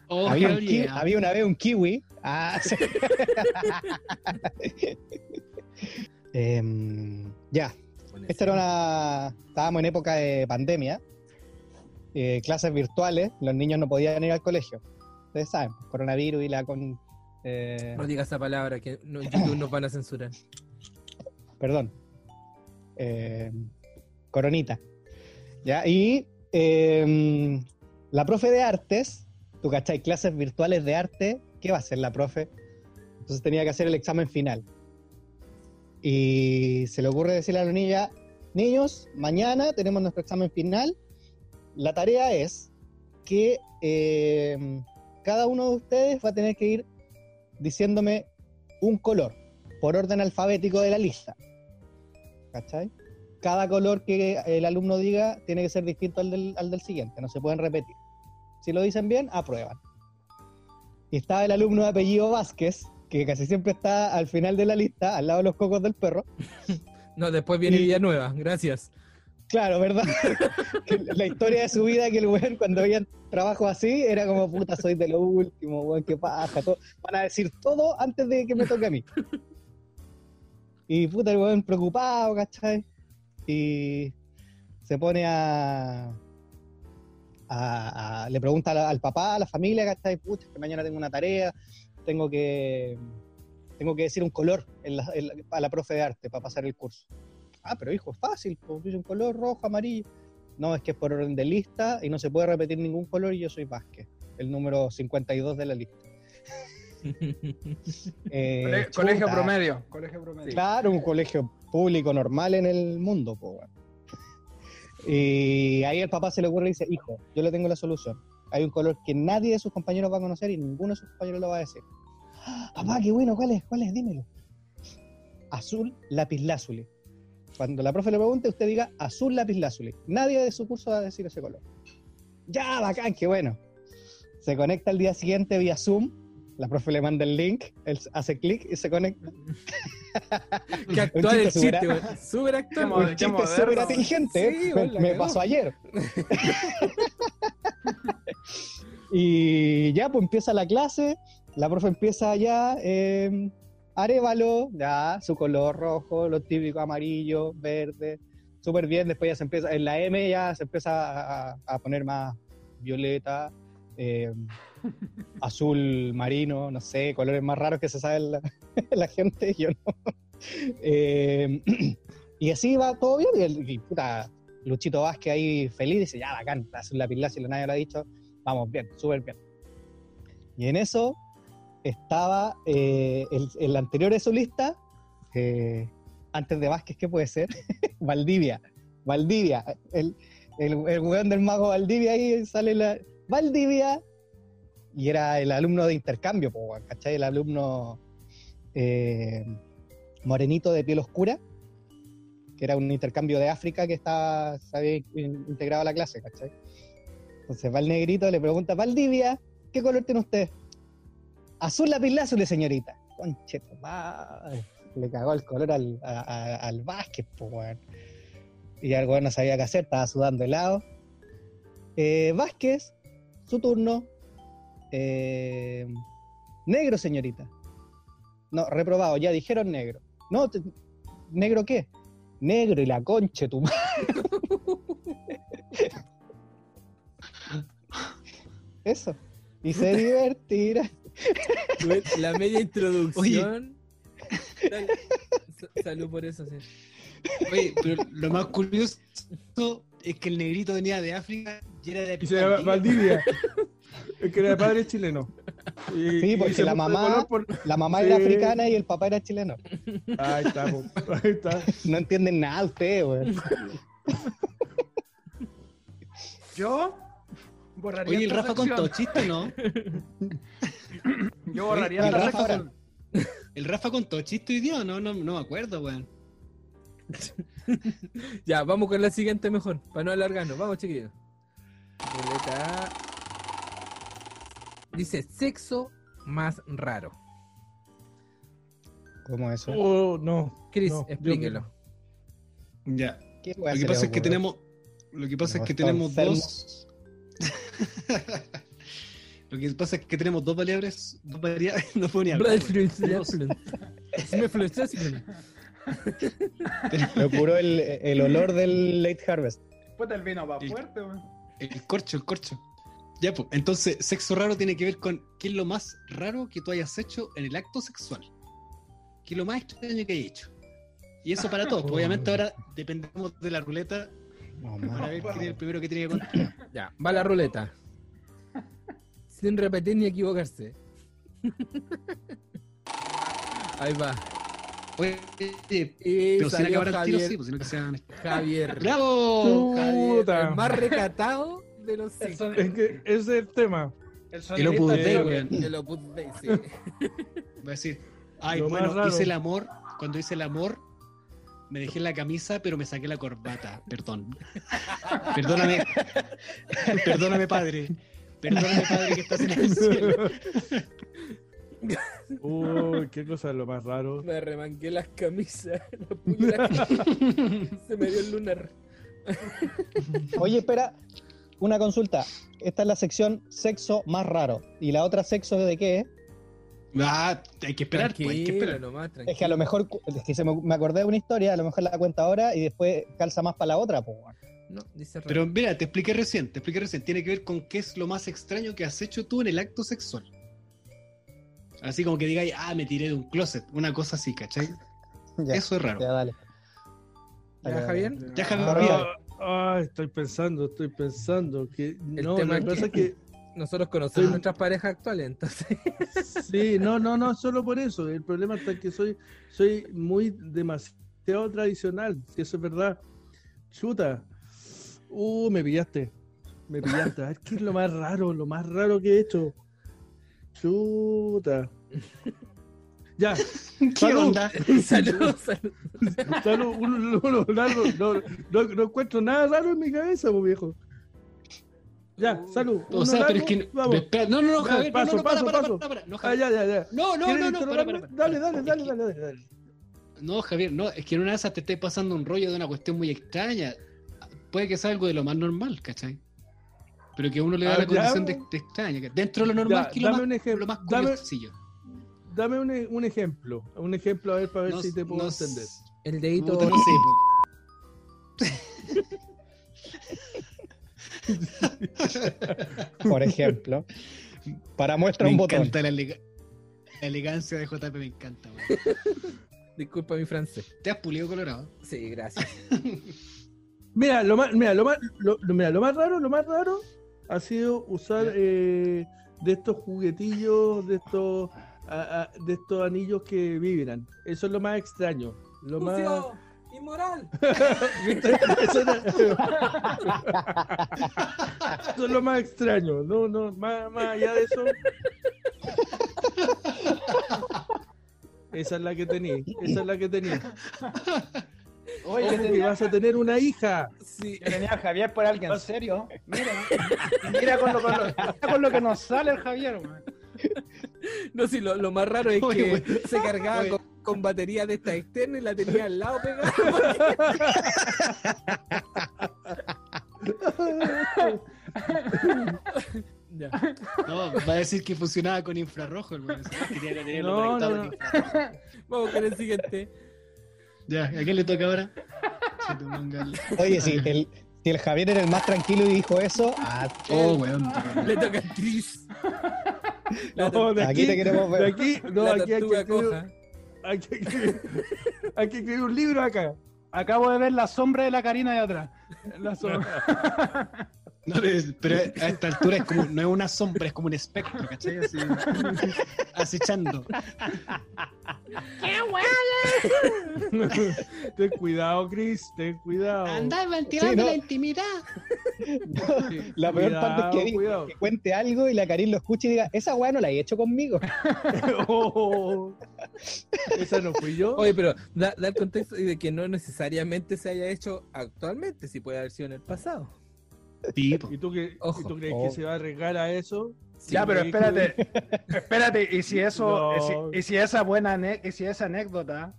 Había, un ki- Javier. había una vez un kiwi. Ah, sí. Em, ya, esta era una. Estábamos en época de pandemia, eh, clases virtuales, los niños no podían ir al colegio. Ustedes saben, coronavirus y la con. Eh, No diga esa palabra que no, YouTube nos van a censurar. perdón. eh, coronita. ¿Ya? Y em, la profe de artes, tú cachai, clases virtuales de arte, ¿qué va a hacer la profe? Entonces tenía que hacer el examen final. Y se le ocurre decirle a la niña, niños, mañana tenemos nuestro examen final. La tarea es que em, cada uno de ustedes va a tener que ir diciéndome un color por orden alfabético de la lista. ¿Cachai? Cada color que el alumno diga tiene que ser distinto al del, al del siguiente, no se pueden repetir. Si lo dicen bien, aprueban. Y estaba el alumno de apellido Vázquez, que casi siempre está al final de la lista, al lado de los cocos del perro. No, después viene Y- Villanueva, gracias. Claro, ¿verdad? La historia de su vida, que el weón cuando veía trabajo así, era como, puta, soy de lo último, weón, qué paja. todo- Van a decir todo antes de que me toque a mí. Y puta, el weón preocupado, ¿cachai? Y se pone a... le pregunta al papá, a la familia, ¿cachai? Pucha, que mañana tengo una tarea, tengo que... Tengo que decir un color en a la profe de arte para pasar el curso. Ah, pero hijo, es fácil, pues un color rojo, amarillo. No, es que es por orden de lista y no se puede repetir ningún color y yo soy Vázquez, el número 52 de la lista. Eh, Cole- colegio chuta. promedio. Colegio promedio. Claro, un colegio público normal en el mundo, weón. Y ahí el papá se le ocurre y dice, hijo, yo le tengo la solución. Hay un color que nadie de sus compañeros va a conocer y ninguno de sus compañeros lo va a decir. "Ah, Papá, qué bueno, ¿cuál es? ¿Cuál es? Dímelo. Azul lapislázuli. Cuando la profe le pregunte, usted diga azul lapislázuli. Nadie de su curso va a decir ese color. Ya, bacán, qué bueno. Se conecta el día siguiente vía Zoom. La profe le manda el link, él hace clic y se conecta. Qué actual el chiste chiste, súper- actual. Qué Un chiste súper inteligente, Sí, me, pasó ayer. y ya, pues empieza la clase, la profe empieza ya, eh, Arevalo, ya, su color rojo, lo típico amarillo, verde, súper bien. Después ya se empieza, en la M ya se empieza a, a poner más violeta, eh, azul marino, no sé, colores más raros que se sabe la, la gente, yo no. Eh, y así va todo bien. Y, y, puta, Luchito Vázquez ahí feliz dice: Ya, bacán, azul la pila, si nadie lo ha dicho, vamos bien, súper bien. Y en eso estaba eh, el, el, anterior de su lista, eh, antes de Vázquez, ¿qué puede ser? Valdivia. Valdivia. El, el, el del mago Valdivia ahí sale la. Valdivia. Y era el alumno de intercambio, ¿cachai? El alumno eh, morenito de piel oscura, que era un intercambio de África que estaba, se había integrado a la clase, ¿cachai? Entonces va el negrito, le pregunta, Valdivia, ¿qué color tiene usted? Azul azul, señorita. Conche, madre. Le cagó el color al, a, al weón. Y weón no sabía qué hacer, estaba sudando helado. Eh, Vázquez, su turno. Eh, negro, señorita. No, reprobado, ya dijeron negro. No, ¿negro qué? Negro y la concha, tu madre. Eso. Y se divertirá. La media introducción. Salud por eso, sí. Oye, pero lo más curioso es que el negrito venía de África y era de Y se llama Valdivia. Es que era de padre chileno. Y, Sí, porque la mamá- por- La mamá Sí. era africana y el papá era chileno. Ahí está, ahí está. No entienden nada ustedes, weón. Yo borraría Oye, el Rafa sección. contó chiste, ¿no? Yo borraría el Rafa sección. El Rafa contó chiste hoy día, ¿o no, no, no me acuerdo, weón. Ya, vamos con la siguiente mejor, para no alargarnos. Vamos, chiquillos. Dice sexo más raro. ¿Cómo eso? Oh, no. Chris, no, explíquelo. Ya. ¿Qué Lo que pasa es que tenemos. Lo que pasa No, es que tenemos dos. Lo que pasa es que tenemos dos variables. Dos variables. No puedo ni hablar. Me ocurrió el, el olor del late harvest. Puta, el vino va fuerte, weón. El corcho, el corcho. Ya, pues. Entonces, sexo raro tiene que ver con qué es lo más raro que tú hayas hecho en el acto sexual. ¿Qué es lo más extraño que hayas hecho? Y eso para todos. pues, obviamente ahora dependemos de la ruleta No, para ver quién es el primero que tiene que contar. Ya, va la ruleta. Sin repetir ni equivocarse. Ahí va. Oye, Y pero salió acabar al tiro, Javier. sí, pues sino que sean. Javier. ¡Bravo! Javier, el más recatado de los El, cinco. Es que ese es el tema. el El Opus Dei, weón. El Opus Dei, sí. Voy a decir, ay, Lo bueno, hice el amor. Cuando hice el amor, me dejé la camisa, pero me saqué la corbata. Perdón. Perdóname. Perdóname, padre. Perdóname, padre, que estás en el cielo. Uy, qué cosa es lo más raro. Me remangué las camisas. Se me dio el lunar. Oye, espera, una consulta. Esta es la sección sexo más raro. ¿Y la otra sexo de qué es? Ah, hay que esperar, pues, hay que Tranquilo, esperar. nomás, Es que a lo mejor, es que se me, me acordé de una historia, a lo mejor la cuenta ahora y después calza más para la otra, pues. No, dice. Pero mira, te expliqué recién, te expliqué recién. Tiene que ver con qué es lo más extraño que has hecho tú en el acto sexual. Así como que digáis, ah, me tiré de un closet, una cosa así, ¿cachai? Ya, Eso es raro. ya, dale. ¿Ya, Javier? Ya, Javier, Ah, olvida. Ah, estoy pensando, estoy pensando que no, tema es que pasa es que- que Nosotros conocemos nuestras parejas actuales, entonces. sí, no, no, no, solo por eso. El problema está que soy, soy muy demasiado tradicional, si eso es verdad. Chuta. Uh, me pillaste. Me pillaste. A ver, ¿qué es lo más raro? Lo más raro que he hecho. Chuta. Ya, ¿Qué Salud. onda? Saludos, saludos. Salud, uno- uno raro, no, no, no encuentro nada raro en mi cabeza, pues, viejo. Ya, salud. O sea, pero es largo, que. vamos. espera, no, no, no, Javier, no, paso, no, para, paso, para, paso. para, para, No, Ah, Javier. ya, ya, ya. No, no, ¿Quieres no, no, para, para, para. Dale, dale, dale, dale, dale, dale. No, Javier, no, es que en una de esas te estés pasando un rollo de una cuestión muy extraña. Puede que sea algo de lo más normal, ¿cachai? Pero que uno le da Ah, la condición de, de extraña. que Dentro de lo normal, Ya, que lo dame más, un ejemplo, lo más dame- curiosillo. Dame un, un ejemplo. Un ejemplo, a ver, para ver No- si te puedo no entender. El dedito. puta, no sé, po. Por ejemplo. Para muestra Me un botón. encanta la, elega- la elegancia de JP, me encanta, weón. Disculpa mi francés. ¿Te has pulido colorado? Sí, gracias. Mira, lo más, mira, lo más, lo, lo- mira, lo más raro, lo más raro ha sido usar eh, de estos juguetillos, de estos, a- a- de estos anillos que vibran. Eso es lo más extraño. Lo más. ¡Inmoral! Eso es lo más extraño. No, no, más, más allá de eso. Esa es la que tenía. Esa es la que tenía. Oye, tenía, vas a tener una hija. Sí. yo tenía a Javier por alguien serio. Mira, mira con lo, con lo- mira con lo que nos sale el Javier, weón. No, sí, lo, lo más raro es Oye, que se cargaba Oye. con, con batería de esta externa y la tenía al lado pegada. ya. No, va a decir que funcionaba con infrarrojo, hermano. Tenerlo No, no, con no. infrarrojo. Vamos con el siguiente. Ya, ¿a quién le toca ahora? Oye, si el, si el Javier era el más tranquilo y dijo eso, ah, Oh, weón. Le toca a Chris. La, No, de Aquí aquí, te queremos de ver. aquí, no, la aquí hay que, tortuga escribir, coja. hay, que escribir, hay que escribir un libro acá. Acabo de ver la sombra de la Karina de atrás. La sombra. No, es- pero a esta altura es como, no es una sombra, es como un espectro, ¿cachai? Así, acechando. ten cuidado, Chris, ten cuidado. Sí, no. intimidad. La peor Cuidado, parte es que, diga- cuidado. que cuente algo y la Karin lo escuche y diga, esa weá no la he hecho conmigo. Oh, esa no fui yo. Oye, pero da, da el contexto de que no necesariamente se haya hecho actualmente, si puede haber sido en el pasado. Sí. ¿Y tú, qué, Ojo. ¿y tú crees que se va a arriesgar a eso? ya, pero Sí, espérate. Espérate, y si eso, No. y, si, y si esa buena y si esa anécdota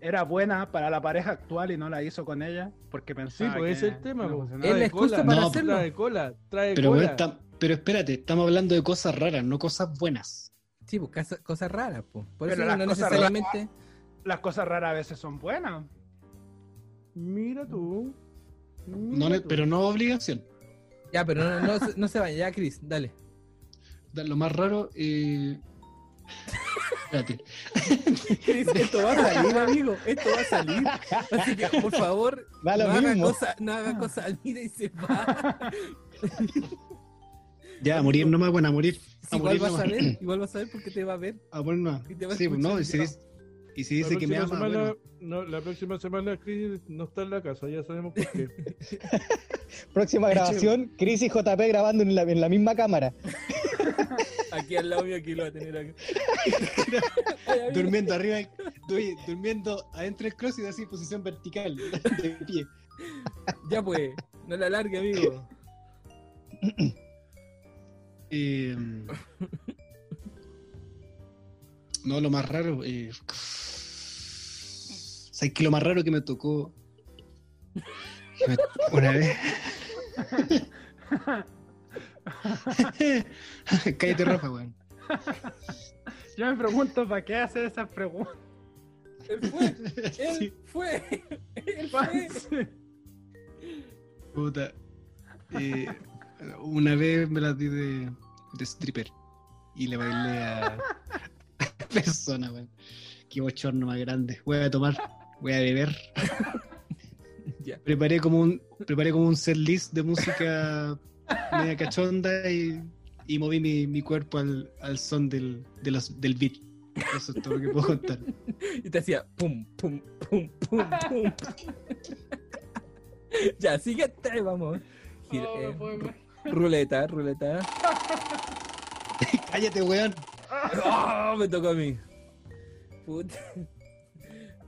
era buena para la pareja actual y no la hizo con ella, porque Sí, pensaba pues que ese es el tema. no funcionaba. Es la excusa cola, para No, hacerlo. Trae cola, trae Pero, cola. tam- pero espérate, estamos hablando de cosas raras, no cosas buenas. Sí, pues cosas raras, pues. Por Pero eso las no cosas necesariamente. Las cosas raras a veces son buenas. Mira tú. pero no obligación. Ya, pero no, no, se- no se vaya, ya, Chris, dale. Da- Lo más raro, eh... Espérate. Chris, esto va a salir, amigo. Esto va a salir. Así que, por favor, Da lo no haga, cosa, no haga cosa mira y se va. Ya, a morir nomás, bueno, a morir. A igual morir vas a nomás. ver, igual vas a ver porque te va a ver. A morir nomás. Y te va a Sí, pues no, si y si dice que me ama, semana, bueno. no, la próxima semana Chris no está en la casa, ya sabemos por qué. Próxima grabación, Chris y JP grabando en la, en la misma cámara. Aquí al lado mío, aquí lo va a tener acá. Durmiendo arriba, du- durmiendo adentro del closet así en posición vertical, de pie. Ya pues, no la largue, amigo. Eh, no, lo más raro. Eh, ¿Sabes que lo más raro que me tocó? que me- Una vez. Cállate, Rafa, weón. Yo me pregunto para qué hacer esas preguntas. Él fue, él Sí, fue, él fue. puta. Eh, una vez me la di de, de stripper y le bailé a persona, weón. Qué bochorno más grande. Voy a tomar, voy a beber. Preparé como un, preparé como un set list de música media cachonda y, y moví mi, mi cuerpo al, al son del, de los, del beat. Eso es todo lo que puedo contar. Y te hacía pum, pum, pum, pum, pum. ya, siguiente, vamos. Gira- Oh, eh, ruleta, ruleta. Cállate, weón. ¡Ah! me tocó a mí. Puta.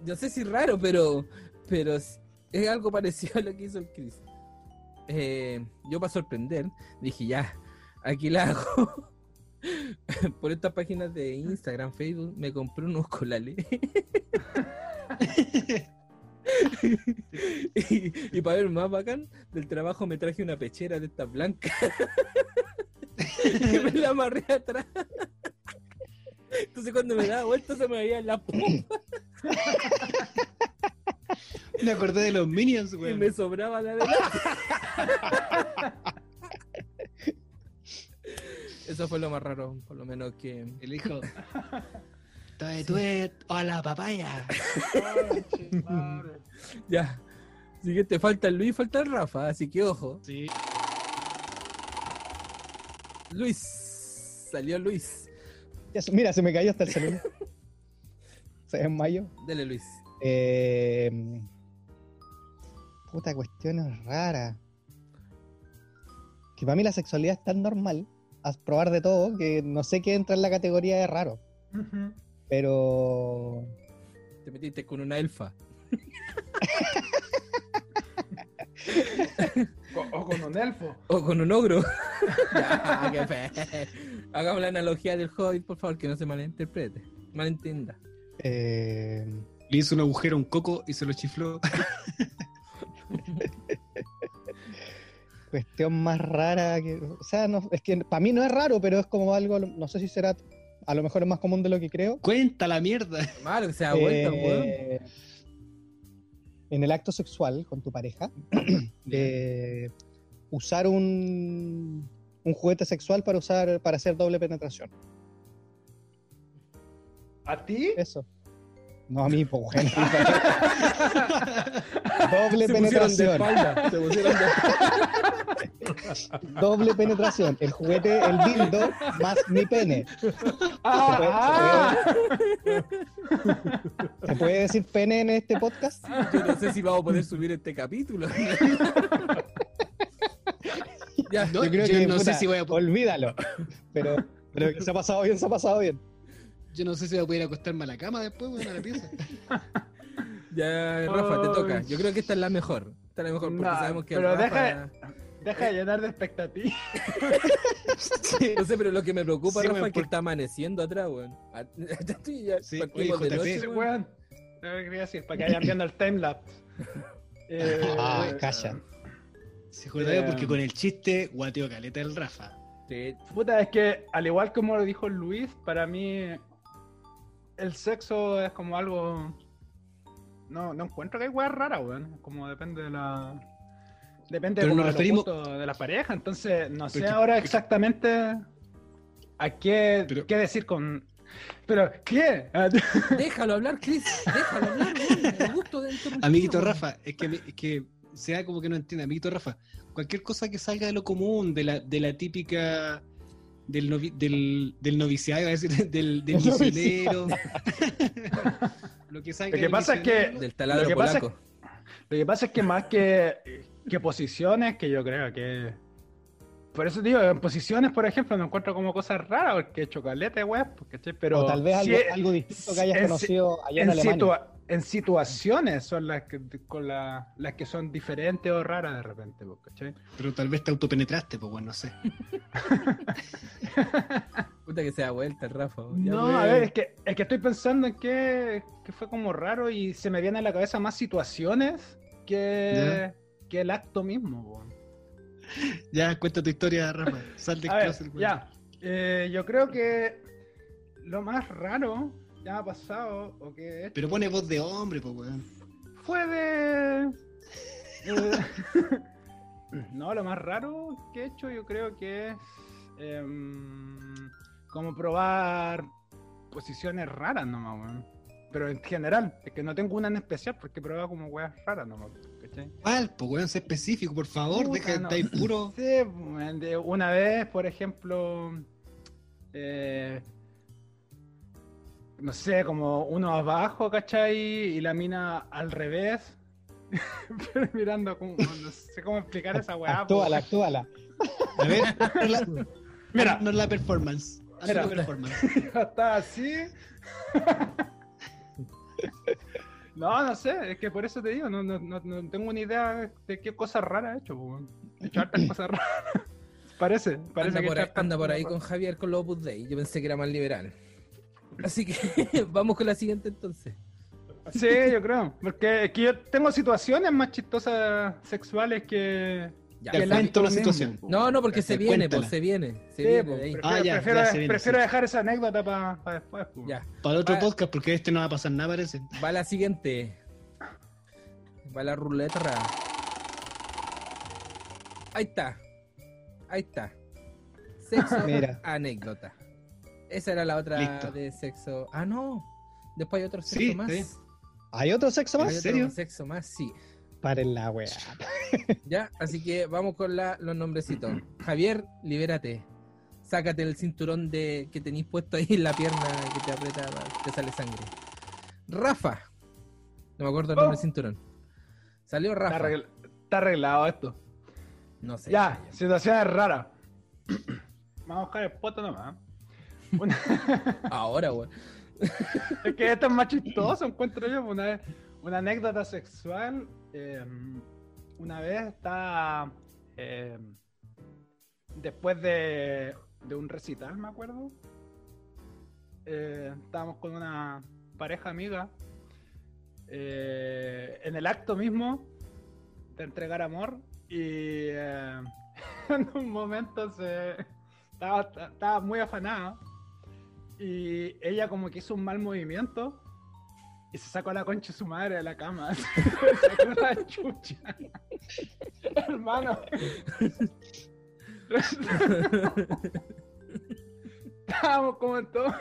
No sé si raro, pero, pero es algo parecido a lo que hizo el Chris. Eh, yo para sorprender, dije ya, aquí la hago. Por estas páginas de Instagram, Facebook, me compré unos colales. y, y para ver más bacán, del trabajo me traje una pechera de estas blancas. y me la amarré atrás. Entonces cuando me daba vuelta se me veía la pompa. Me acordé de los Minions, Y weón. me sobraba la de Eso fue lo más raro, por lo menos que. El hijo. Tuet, tuet, hola papaya. Ya. Siguiente, falta el Luis, falta el Rafa, así que ojo. Sí. Luis. Salió Luis. Mira, se me cayó hasta el celular. Se desmayó. Dele, Luis. Eh, puta, cuestiones raras. Que para mí la sexualidad es tan normal, a probar de todo, que no sé qué entra en la categoría de raro. Pero Te metiste con una elfa. O, o con un elfo. O con un ogro. Ya, qué fe. Hagamos la analogía del Hobbit, por favor, que no se malinterprete. Malentienda. eh, Le hizo un agujero a un coco y se lo chifló. cuestión más rara que. O sea, no, es que para mí no es raro, pero es como algo, no sé si será. A lo mejor es más común de lo que creo. Cuenta la mierda. Malo que se da vuelta, weón. Eh, en el acto sexual con tu pareja, de usar un, un juguete sexual para usar para hacer doble penetración. ¿A ti? Eso. No a mí, weón. doble Se penetración. espalda. Se pusieron de Doble penetración. El juguete, el dildo, más mi pene. Ah, ¿Se puede decir pene en este podcast? Yo no sé si vamos a poder subir este capítulo. ya, No, Yo creo yo que no sé si voy a olvídalo. Pero, pero que se ha pasado bien, se ha pasado bien. Yo no sé si voy a poder acostarme a la cama después, weón, a la pieza. ya, Rafa, te toca. Yo creo que esta es la mejor. Esta es la mejor porque sabemos que pero Rafa... deja de llenar de expectativas. No sé, pero lo que me preocupa, Sí, Rafa, es que está amaneciendo atrás, weón. Ah, estoy ya Sí, oye, de noche, weón. Weón. No me quería decir, para que vayan viendo el timelapse. Eh, Ah, calla. Se joder, porque con el chiste guateo caleta el Rafa. Sí, Puta, es que al igual como lo dijo Luis, para mí el sexo es como algo. No, no encuentro que hay weas raras, weón. Como depende de la. Depende nos de los referimos- de la pareja. Entonces, no sé Pero ahora que- exactamente a qué, Pero- qué decir con. Pero, ¿qué? Déjalo hablar, Chris. Déjalo hablar, weón. El gusto de interrumpir, Amiguito weón. Rafa, es que, es que sea como que no entiende. Amiguito Rafa, cualquier cosa que salga de lo común, de la, de la típica. Del, novi- del, del noviciado, iba a decir, del, del El misionero. lo que Lo que pasa es que-. Del taladro Lo que pasa polaco. Lo que pasa es que más que, que posiciones, que yo creo que. Por eso digo, en posiciones, por ejemplo, no encuentro como cosas raras, porque chocolate, web, Pero o tal vez algo, algo distinto que hayas en- conocido allá en, en, Alemania. En situaciones son las que, con la- las que son diferentes o raras de repente, ¿cachai? Pero tal vez te autopenetraste, pues bueno, no sé. Puta que se da vuelta el Rafa. No, a ver, es que, es que estoy pensando en que, que fue como raro y se me viene a la cabeza más situaciones que, que el acto mismo. Ya, cuenta tu historia, Rafa. Sal de A ver, closet, weón. ya. Eh, yo creo que lo más raro me ha pasado o que Pero pone voz de hombre, pues weón. fue de. eh, no, lo más raro que he hecho yo creo que es. em, como probar posiciones raras nomás, weón. Pero en general, es que no tengo una en especial porque he probado como weas raras nomás, ¿cachai? ¿Cuál? Pues weón, sé específico, por favor. Puta, Deja de no. estar ahí puro. Sí, de una vez, por ejemplo, eh, no sé, como uno abajo, ¿cachai? Y la mina al revés. Pero mirando como, no sé cómo explicar esa weá. po. Actúala, actúala. A ver, haznos la, Mira. haznos la performance. Haz Mira. una performance. Está así. No, no sé, es que por eso te digo, no, no, no, no tengo ni idea de qué cosas raras he hecho, po. He hecho hartas cosas raras. Parece, parece Anda que por, ahí, anda por con Javier con los Opus Dei. Yo pensé que era más liberal. Así que vamos con la siguiente entonces. Sí, yo creo. Porque es que yo tengo situaciones más chistosas sexuales que. Ya, que mismo. situación. No, no, porque se viene, pues se viene. Se Sí, viene pues, prefiero, Ah, ya, prefiero, ya se viene, prefiero sí. dejar esa anécdota para después. pues. Ya, Para otro Ah. podcast, porque este no va a pasar nada, parece. va la siguiente. Va la ruleta. Ahí está. Ahí está. Sexo Mira. anécdota. Esa era la otra Listo. de sexo. Ah, no. Después hay otro sexo Sí, más. sí. ¿Hay otro sexo Hay más? ¿En otro serio? sexo más, sí. Paren la weá. Ya, así que vamos con la- los nombrecitos. Javier, libérate. Sácate el cinturón de que tenéis puesto ahí en la pierna que te aprieta, te sale sangre. Rafa. No me acuerdo el nombre del Oh. cinturón. Salió Está, Rafa. arregl- está arreglado esto. No sé. Ya, situaciones raras. Vamos a buscar el poto nomás. Una- Ahora, weón. es que esto es más chistoso, encuentro yo. Una, una anécdota sexual. eh, una vez estaba. eh, después de, de un recital, me acuerdo. eh, estábamos con una pareja amiga. eh, en el acto mismo de entregar amor. Y eh, en un momento se. Estaba, estaba muy afanada. Y ella como que hizo un mal movimiento y se sacó la concha de su madre de la cama. Se sacó la chucha. Hermano. Estábamos como en todo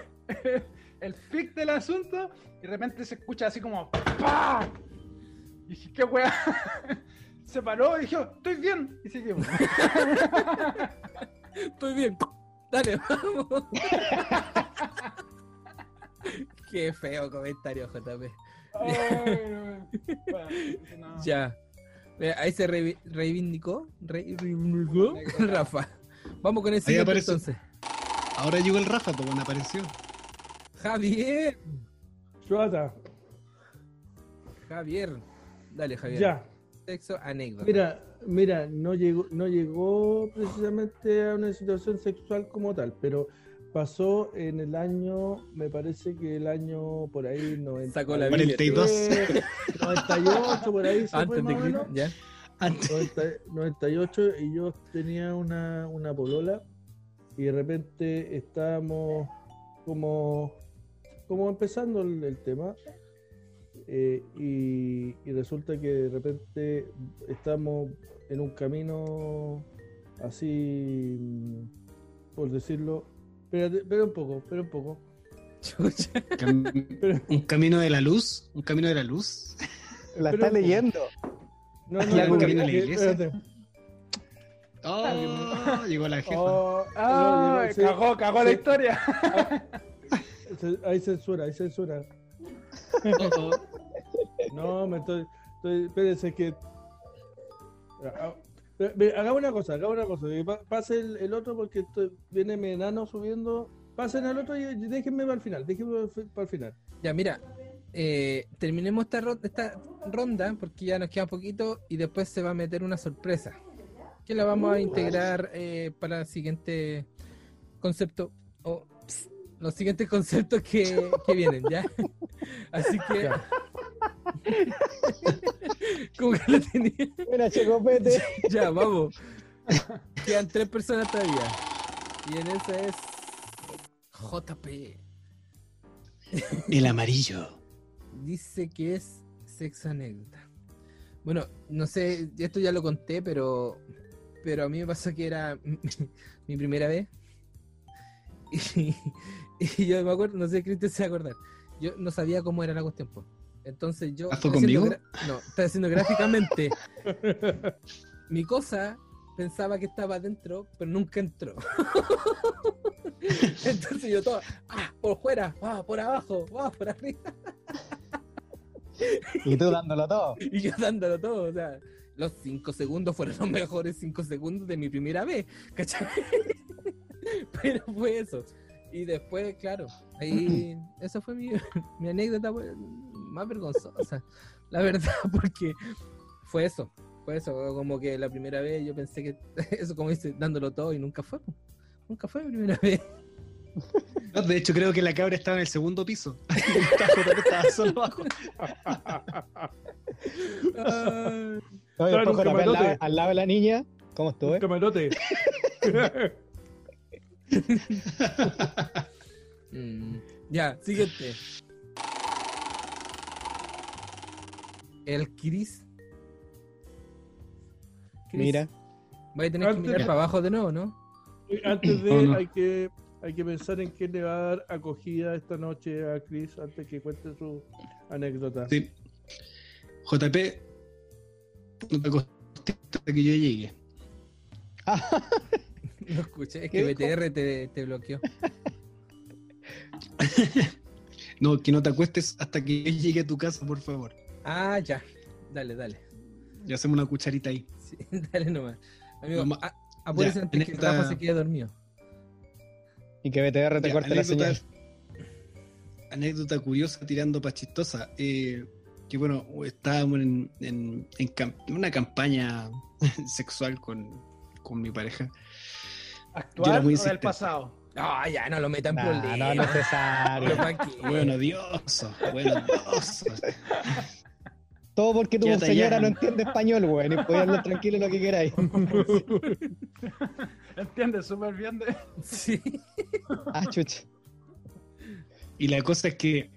el pic del asunto y de repente se escucha así como ¡Pah! Y dije, ¿qué weá? Se paró y dijo, estoy bien. Y seguimos. Estoy bien. Dale, vamos. Qué feo comentario, JP. Ay, no. Bueno, no. Ya. Ahí se reivindicó. Reivindicó Rafa. Vamos con el siguiente aparece. entonces. Ahora llegó el Rafa, pues bueno, apareció. Javier. Chuata, Javier. Dale, Javier. ya. Sexo anécdota. Mira, mira, no llegó, no llegó precisamente a una situación sexual como tal, pero pasó en el año, me parece que el año por ahí 90, Sacó la Biblia. 42. 98 por ahí se fue Antes de o Cristo. menos. Ya. Antes. 90 98 y yo tenía una, una polola y de repente estábamos como, como empezando el, el tema eh, y, y resulta que de repente estamos en un camino así, mm, por decirlo, espérate, espera un poco, espera un poco. Un camino de la luz. Un camino de la luz. La está leyendo. No, ¿Y algún no, camino a la iglesia? espérate. Oh, llegó la jefa. Oh, Ah, sí. cagó, cagó la Sí. historia. Ce- Hay censura, hay censura. Oh, oh. No, me estoy. estoy espérense que. Ah, ve, Hagamos una cosa, hagamos una cosa. Pase el, el otro porque estoy- viene mi enano subiendo. Pasen al otro y déjenme para el final. Déjenme para el final. Ya, mira. eh, terminemos esta, ro- esta ronda porque ya nos queda poquito y después se va a meter una sorpresa que la vamos a integrar eh, para el siguiente concepto o ps, los siguientes conceptos que, que vienen, ¿ya? Así que... Ya. ¿Cómo que lo tenía? Mira, Checopete. Ya, vamos. Quedan tres personas todavía. Y en esa es JP. El amarillo. Dice que es sexo anécdota. Bueno, no sé, esto ya lo conté, pero pero a mí me pasó que era mi, mi primera vez. Y, y yo me acuerdo, no sé si Cristian se va a acordar. Yo no sabía cómo era la cuestión. Entonces yo. ¿Ah, estoy conmigo? No, estaba haciendo gráficamente. Mi cosa pensaba que estaba adentro, pero nunca entró. Entonces yo todo, ah, por fuera, ah, por abajo, ah, por arriba. Y tú dándolo todo. Y yo dándolo todo, o sea, los cinco segundos fueron los mejores cinco segundos de mi primera vez, ¿cachai? Pero fue eso. Y después, claro, ahí, esa fue mi, mi anécdota pues, más vergonzosa, la verdad, porque fue eso, fue eso, como que la primera vez yo pensé que, eso como dice, dándolo todo y nunca fue, nunca fue mi primera vez. No, de hecho, creo que la cabra estaba en el segundo piso. Estaba- estaba solo abajo. Ay, No, y después al, lado, camarote. al lado de la niña. ¿Cómo estuve? camarote. Mm, ya, siguiente. El Chris Chris. Mira. Voy a tener que mirar para abajo de nuevo, ¿no? Antes de, No, no. hay que hay que pensar en quién le va a dar acogida esta noche a Chris antes que cuente su anécdota. Sí. JP, no te acostiste hasta que yo llegue. No escuché, es ¿Qué que? BTR te, te bloqueó. No, que no te acuestes hasta que yo llegue a tu casa, por favor. Ah, ya. Dale, dale. Y hacemos una cucharita ahí. Sí, dale nomás. Amigo, Vamos- a- apúrese ya, antes que Rafa se quede dormido. Y que BTR te Ya, corte la anécdota- señal. Anécdota curiosa tirando para chistosa. Eh, que bueno, estábamos en, en- en una campaña sexual con, con mi pareja. ¿Actual o del pasado? Ah, ya, no lo metan Nah, problemas. no, no es necesario. Bueno, odioso, bueno, odioso. Todo porque tu Quédate señora no entiende español, weón. Y podés hablar tranquilo lo que queráis. ¿Entiendes? Súper bien de... Sí. Ah, chucha. Y la cosa es que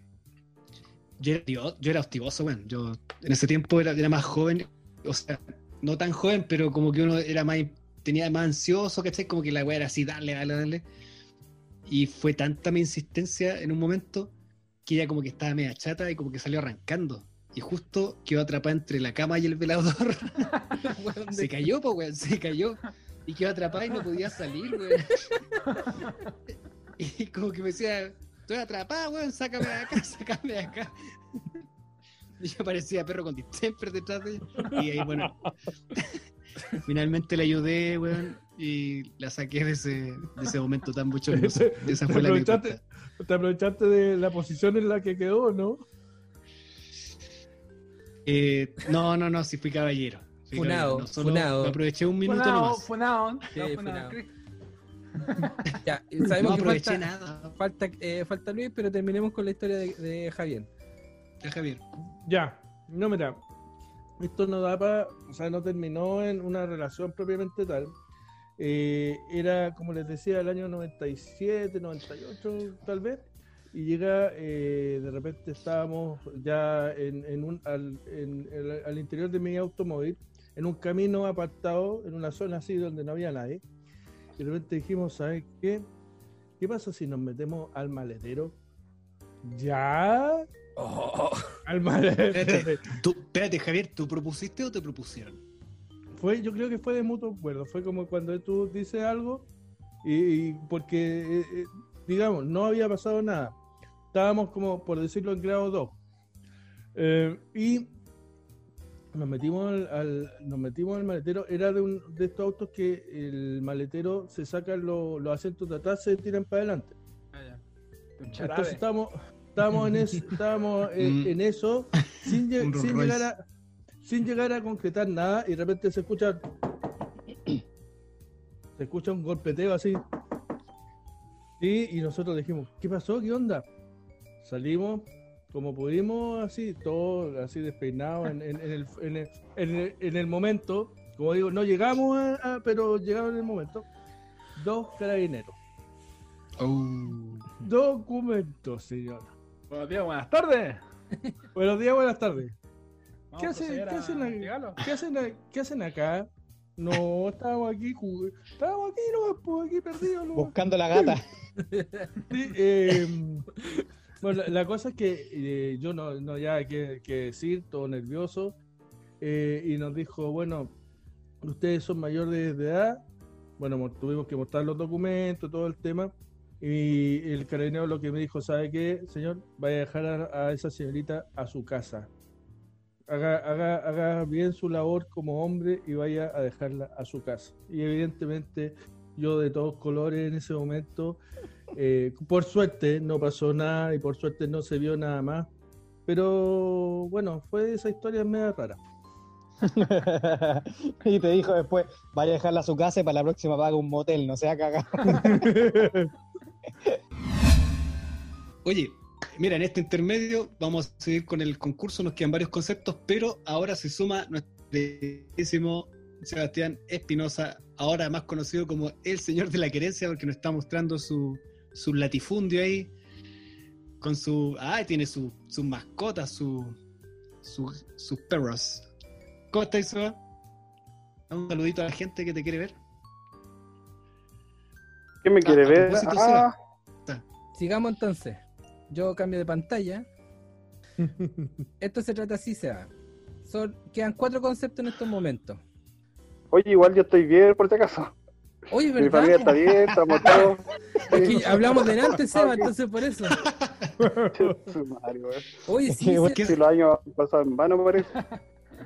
yo era, hostivo- yo era hostigoso, bueno. Yo en ese tiempo era, era más joven, o sea, no tan joven, pero como que uno era más, tenía más ansioso, ¿cachai? Como que la weá era así, dale, dale, dale. Y fue tanta mi insistencia en un momento que ella como que estaba media chata y como que salió arrancando. Y justo quedó atrapada entre la cama y el velador. Se cayó, pues, weón, se cayó. Y quedó atrapada y no podía salir, weón. Y como que me decía, estoy atrapada, weón, sácame de acá, sácame de acá. Y yo parecía perro con distemper detrás de ella. Y ahí, bueno, finalmente le ayudé, weón, y la saqué de ese, de ese momento tan bochornoso. Esa fue la aprovechaste, te aprovechaste de la posición en la que quedó, ¿no? Eh, no, no, no, sí fui caballero. Fui Funado, caballero, no solo funado. Me aproveché un minuto Funao, nomás. funao. Sí, No. Chris. Ya, y No sabemos que falta, nada. falta, eh, falta Luis, pero terminemos con la historia de, de Javier. Ya, Javier. Ya, no, mira, esto no da para, o sea, no terminó en una relación propiamente tal. Eh, era, como les decía, el año 97, 98, tal vez. Y llega, eh, de repente estábamos ya en, en un, al, en el- al interior de mi automóvil, en un camino apartado, en una zona así donde no había nadie. Y de repente dijimos, ¿sabes qué? ¿Qué pasa si nos metemos al maletero? ¿Ya? Oh, Al maletero. Espérate, tú, espérate, Javier, ¿tú propusiste o te propusieron? Fue, yo creo que fue de mutuo acuerdo. Fue como cuando tú dices algo y, y porque, eh, eh, digamos, no había pasado nada. Estábamos como, por decirlo, en grado 2. Eh, y nos metimos al, al- nos metimos al maletero. Era de, un, de estos autos que el maletero se sacan lo- los asientos de atrás, se tiran para adelante. Ah, Entonces estábamos, estábamos, en, eso, estábamos en, Mm. en eso sin, llegar a, sin llegar a concretar nada y de repente se escucha se escucha un golpeteo así y, y nosotros dijimos ¿qué pasó? ¿qué onda? Salimos como pudimos así todos así despeinados en, en- en el, en, el, en el- en el momento como digo no llegamos a, a- pero llegamos en el momento dos carabineros Oh. documentos señor Buenos días, buenas tardes. Buenos días, buenas tardes. ¿Qué hace- qué hacen. ¿Qué hacen, a- qué hacen acá? No, estábamos aquí, jug- estábamos aquí, no, pues aquí perdidos. nomás. Buscando la gata. Sí, eh, bueno, la, cosa es que eh, yo no, no ya que, decir, todo nervioso, eh, y nos dijo, bueno, ustedes son mayores de edad, bueno, mo- tuvimos que mostrar los documentos, todo el tema, y el carabinero lo que me dijo, ¿sabe qué, señor? Vaya a dejar a, a esa señorita a su casa. Haga, haga, haga bien su labor como hombre y vaya a dejarla a su casa. Y evidentemente yo de todos colores en ese momento, eh, por suerte no pasó nada y por suerte no se vio nada más. Pero bueno, fue esa historia media rara. y te dijo después, vaya a dejarla a su casa y para la próxima paga un motel, no sea cagado. Oye, mira, en este intermedio vamos a seguir con el concurso, nos quedan varios conceptos, pero ahora se suma nuestro queridísimo Sebastián Espinosa, ahora más conocido como el señor de la querencia, porque nos está mostrando su, su latifundio ahí, con su... Ah, tiene su- sus mascotas, su, su- sus perros. ¿Cómo estáis, Seba? Un saludito a la gente que te quiere ver. ¿Quién me quiere a ver? propósito, Ah, Sigamos entonces. Yo cambio de pantalla. Esto se trata así, Seba. Son, quedan cuatro conceptos en estos momentos. oye, igual yo estoy bien, por si acaso. Oye, Mi familia está bien, estamos todos. Es que hablamos delante, Seba, entonces por eso. Oye, sí, ¿Qué- se- qué- Si los años han pasado en vano, parece.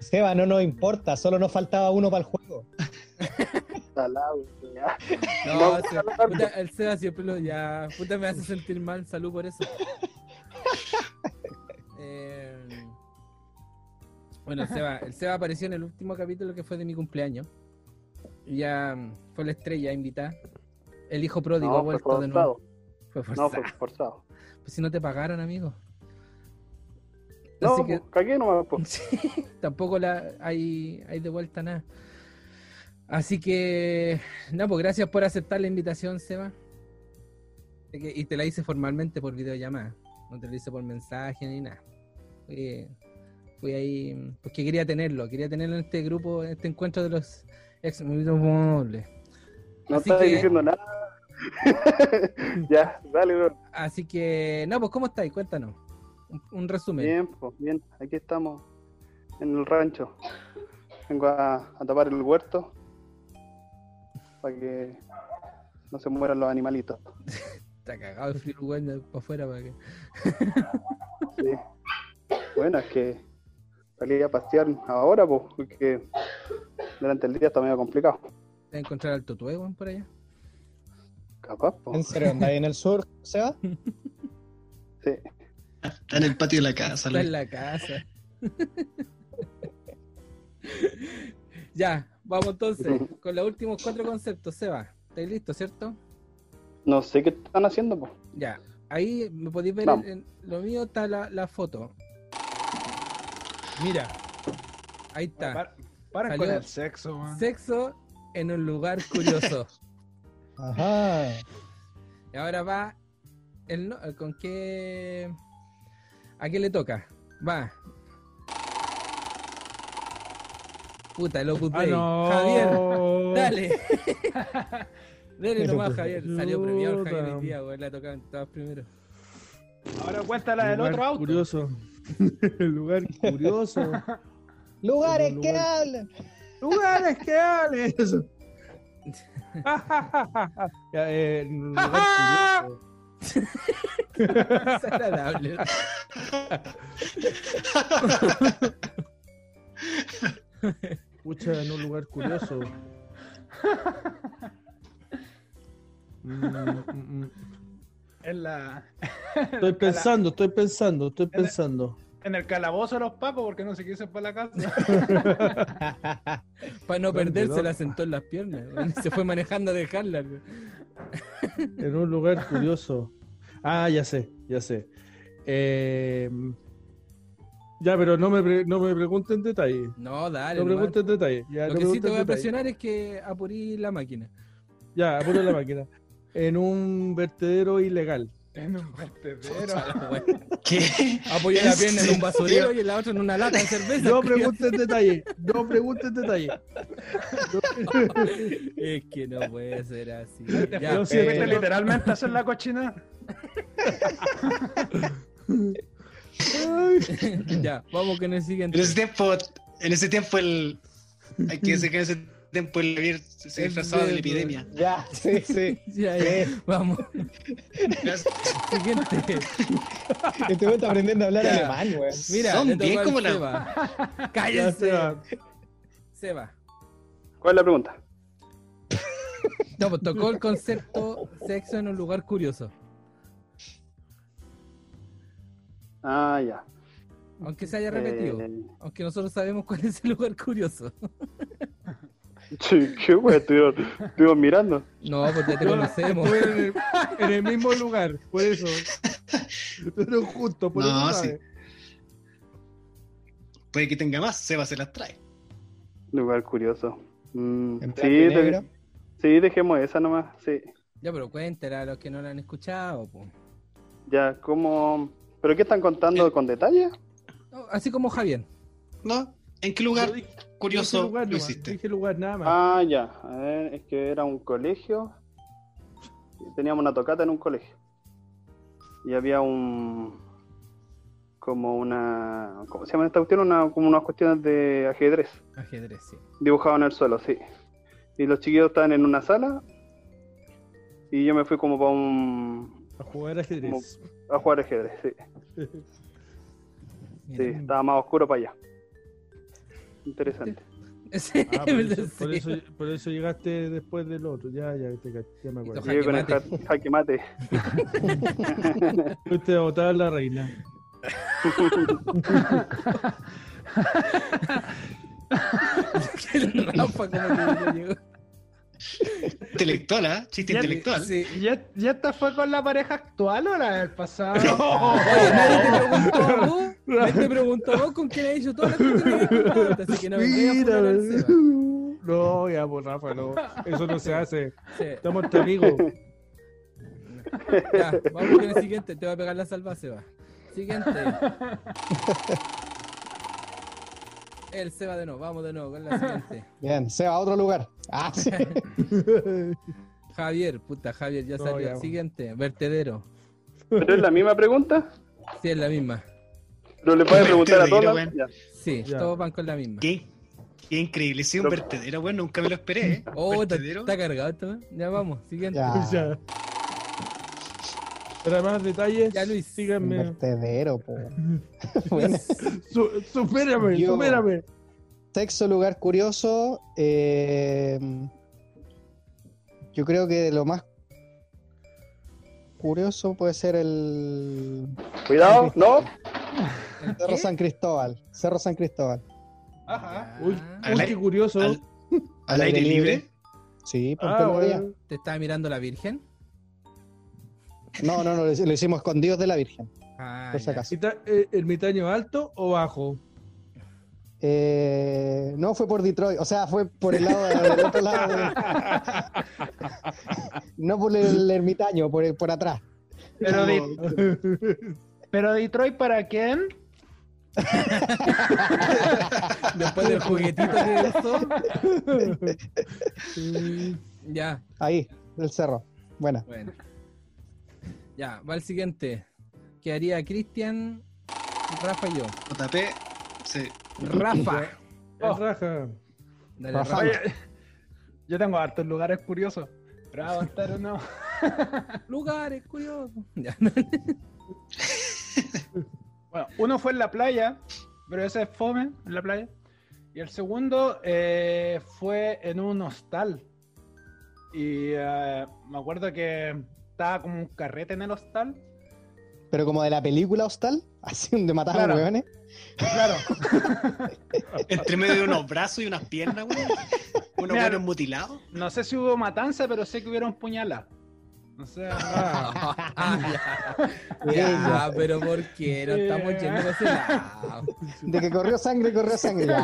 Seba, no nos importa, solo nos faltaba uno para el juego. Salado, ya. No, No, se- puta, el Seba siempre lo ya. Puta, me hace sentir mal. Salud por eso. Eh, bueno, el Seba, el Seba apareció en el último capítulo que fue de mi cumpleaños. Ya mm, fue la estrella invitada. El hijo pródigo ha No, vuelto de nuevo. forzado. Fue No, forzado. fue forzado. Pues si no te pagaron, amigo. No, Así que pues, cagué nomás, pues. Sí, tampoco la, hay, hay de vuelta nada. Así que, no, pues gracias por aceptar la invitación, Seba. Y te la hice formalmente por videollamada. No te la hice por mensaje ni nada. Fui, fui ahí porque quería tenerlo. Quería tenerlo en este grupo, en este encuentro de los ex. No Así que- diciendo nada. ya, dale, bro. Así que, no, pues ¿cómo estáis? Cuéntanos. Un, un resumen. Bien, pues, bien. Aquí estamos en el rancho. Vengo a, a tapar el huerto para que no se mueran los animalitos. Está cagado el frío, weón, para afuera para que. Sí. Bueno, es que salí a pasear ahora, pues, porque durante el día está medio complicado. ¿Te vas a encontrar al Totue, weón, por allá? Capaz, pues. ¿En serio andáis en el sur, Seba? Sí. Está en el patio de la casa. Está Luis. en la casa. ya, vamos entonces con los últimos cuatro conceptos. Seba, ¿estáis listos, cierto? No sé qué están haciendo, pues. Ya, ahí me podéis ver, en- en- lo mío está la, la foto. Mira, ahí está. Para, con el sexo, man. Sexo en un lugar curioso. Ajá. y ahora va, el no- ¿con qué? ¿A qué le toca? Va. Puta, el Opus Ah, no. Javier, dale. Dale nomás, Javier. Salió premiado el Javier hoy día, güey. La tocaban todas primero. Ahora cuéntala del Lugar otro auto. Curioso. El lugar curioso. Lugares Lugar- que hablan. Lugares que hablan. Eso. Ya, eh, un lugar curioso. Desagradable. Pucha, en un lugar curioso. Mm, mm, mm. En, la, Estoy pensando, estoy pensando, estoy pensando. En el calabozo de los pacos porque no se quiso ir para la casa. Para no ¿Dónde, perderse, la sentó en las piernas. Se fue manejando a dejarla. En un lugar curioso. Ah, ya sé, ya sé. Eh, ya, pero no me, pre- no me pregunten detalles. No, dale. No nomás. pregunten detalles. Ya, Lo no que sí te voy a presionar es que apurí la máquina. Ya, apura la máquina. En un vertedero ilegal. En un vertedero. ¿Qué? Apoyé la pierna en un basurero y en la otra en una lata de cerveza. No pregunten detalles. No pregunten detalles. No- Es que no puede ser así. Ya, fuiste eh, literalmente a hacer la cochina. Ya, vamos con el siguiente. En ese tiempo, en ese tiempo el. Hay que decir que en ese tiempo el Javier se disfrazaba de la epidemia. Ya, sí, sí. Ya, ya. Vamos, siguiente. Este güey está aprendiendo a hablar Ya. alemán, güey. Mira, Son bien como la- Seba. ya, Cállense. Seba. Seba. ¿Cuál es la pregunta? No, pues tocó el concepto sexo en un lugar curioso. Ah, ya. Aunque se haya repetido. Eh, Aunque nosotros sabemos cuál es el lugar curioso. sí, qué wey, estuvimos, estuvimos mirando. No, pues ya te conocemos. Estuve en el, en el mismo lugar, por eso. Estuvieron juntos, por No, eso. sí. Puede que tenga más, Seba se las trae. Lugar curioso. Mm, En sí, de- sí, dejemos esa nomás. Sí. Ya, pero cuéntela a los que no la han escuchado. po. Ya, ¿cómo? ¿Pero qué están contando con detalle? No, así como Javier. ¿No? ¿En qué lugar Yo curioso dije lugar lo nomás, hiciste? Dije lugar nada más. Ah, ya. A ver, es que era un colegio. Teníamos una tocata en un colegio. Y había un. Como una. ¿Cómo se llama esta cuestión? Una, como unas cuestiones de ajedrez. Ajedrez, sí. Dibujado en el suelo, sí. Y los chiquillos estaban en una sala. Y yo me fui como para un. A jugar ajedrez. a jugar ajedrez, sí. Sí, estaba más oscuro para allá. Interesante. Sí, Ah, por, eso, sí. por, eso, por eso llegaste después del otro. Ya, ya, te cach- ya me acuerdo. Llegué con el mate. ja- jaque mate. Fuiste a votar a la reina. El. Intelectual, ¿ah? Chiste Ya- intelectual. Sí. ¿Y ya, ya esta fue con la pareja actual o la del pasado? Oye, nadie te nadie te preguntó a vos con quién hecho todas las cosas que así que no me voy a Mira, Seba. no, ya, pues Rafa, no. Eso no se hace. Sí. Estamos entre amigos. Ya, vamos con el siguiente, te voy a pegar la salva, Seba. Siguiente. El Seba de nuevo, vamos de nuevo con la siguiente. Bien, se va a otro lugar. Ah, sí. Javier, puta, Javier, ya No, salió. ya. Siguiente, vertedero. ¿Pero es la misma pregunta? Sí, es la misma. ¿Pero le puedes preguntar a Vertedero, weón. Ya. Sí, Ya. todos van con la misma. Qué, qué increíble. Sí, un Pero- vertedero, bueno, nunca me lo esperé, ¿eh? Oh, está, vertedero. está cargado esto. Ya vamos, siguiente. Ya. Ya. Para más detalles, Ya, Luis. Un síganme. vertedero, po. Bueno, Su, supérame, Yo- supérame. sexo lugar curioso. eh, yo creo que de lo más curioso puede ser el Cuidado, ¿no? ¿El Cerro? San Cristóbal. Cerro San Cristóbal. Ajá. Uy, Ah, uy, qué curioso. Al, al aire libre. Sí, por Ah, día. bueno. ¿Te estaba mirando la Virgen? No, no, no, lo hicimos escondidos de la Virgen, Ah, por si acaso. ¿Ermita- eh, ¿Ermitaño alto o bajo? Eh, no fue por Detroit, o sea, fue por el lado de- del otro lado. de- no por el ermitaño, por, el- por atrás. Pero, de- pero Detroit, ¿para quién? Después del juguetito que usó. ya, Ahí, del cerro. Buena. bueno. Ya, va el siguiente. Que haría Cristian, Rafa y yo. JP, sí. Rafa. Dale, Rafa. Rafa. Oye, yo tengo hartos lugares curiosos. Pero va a contar uno. Lugares curiosos. Ya. Bueno, uno fue en la playa, pero ese es fome en la playa. Y el segundo eh, fue en un hostal. Y eh, me acuerdo que estaba como un carrete en el hostal. Pero como de la película Hostal, así donde mataban Claro. hueones. Claro, Entre medio de unos brazos y unas piernas, güey. Unos Mira, mutilados. no sé si hubo matanza, pero sé que hubieron puñalas. No sé. Ah, Ah, ya. Ya, pero ¿por qué? No estamos yendo a ese lado. De que corrió sangre, corrió sangre.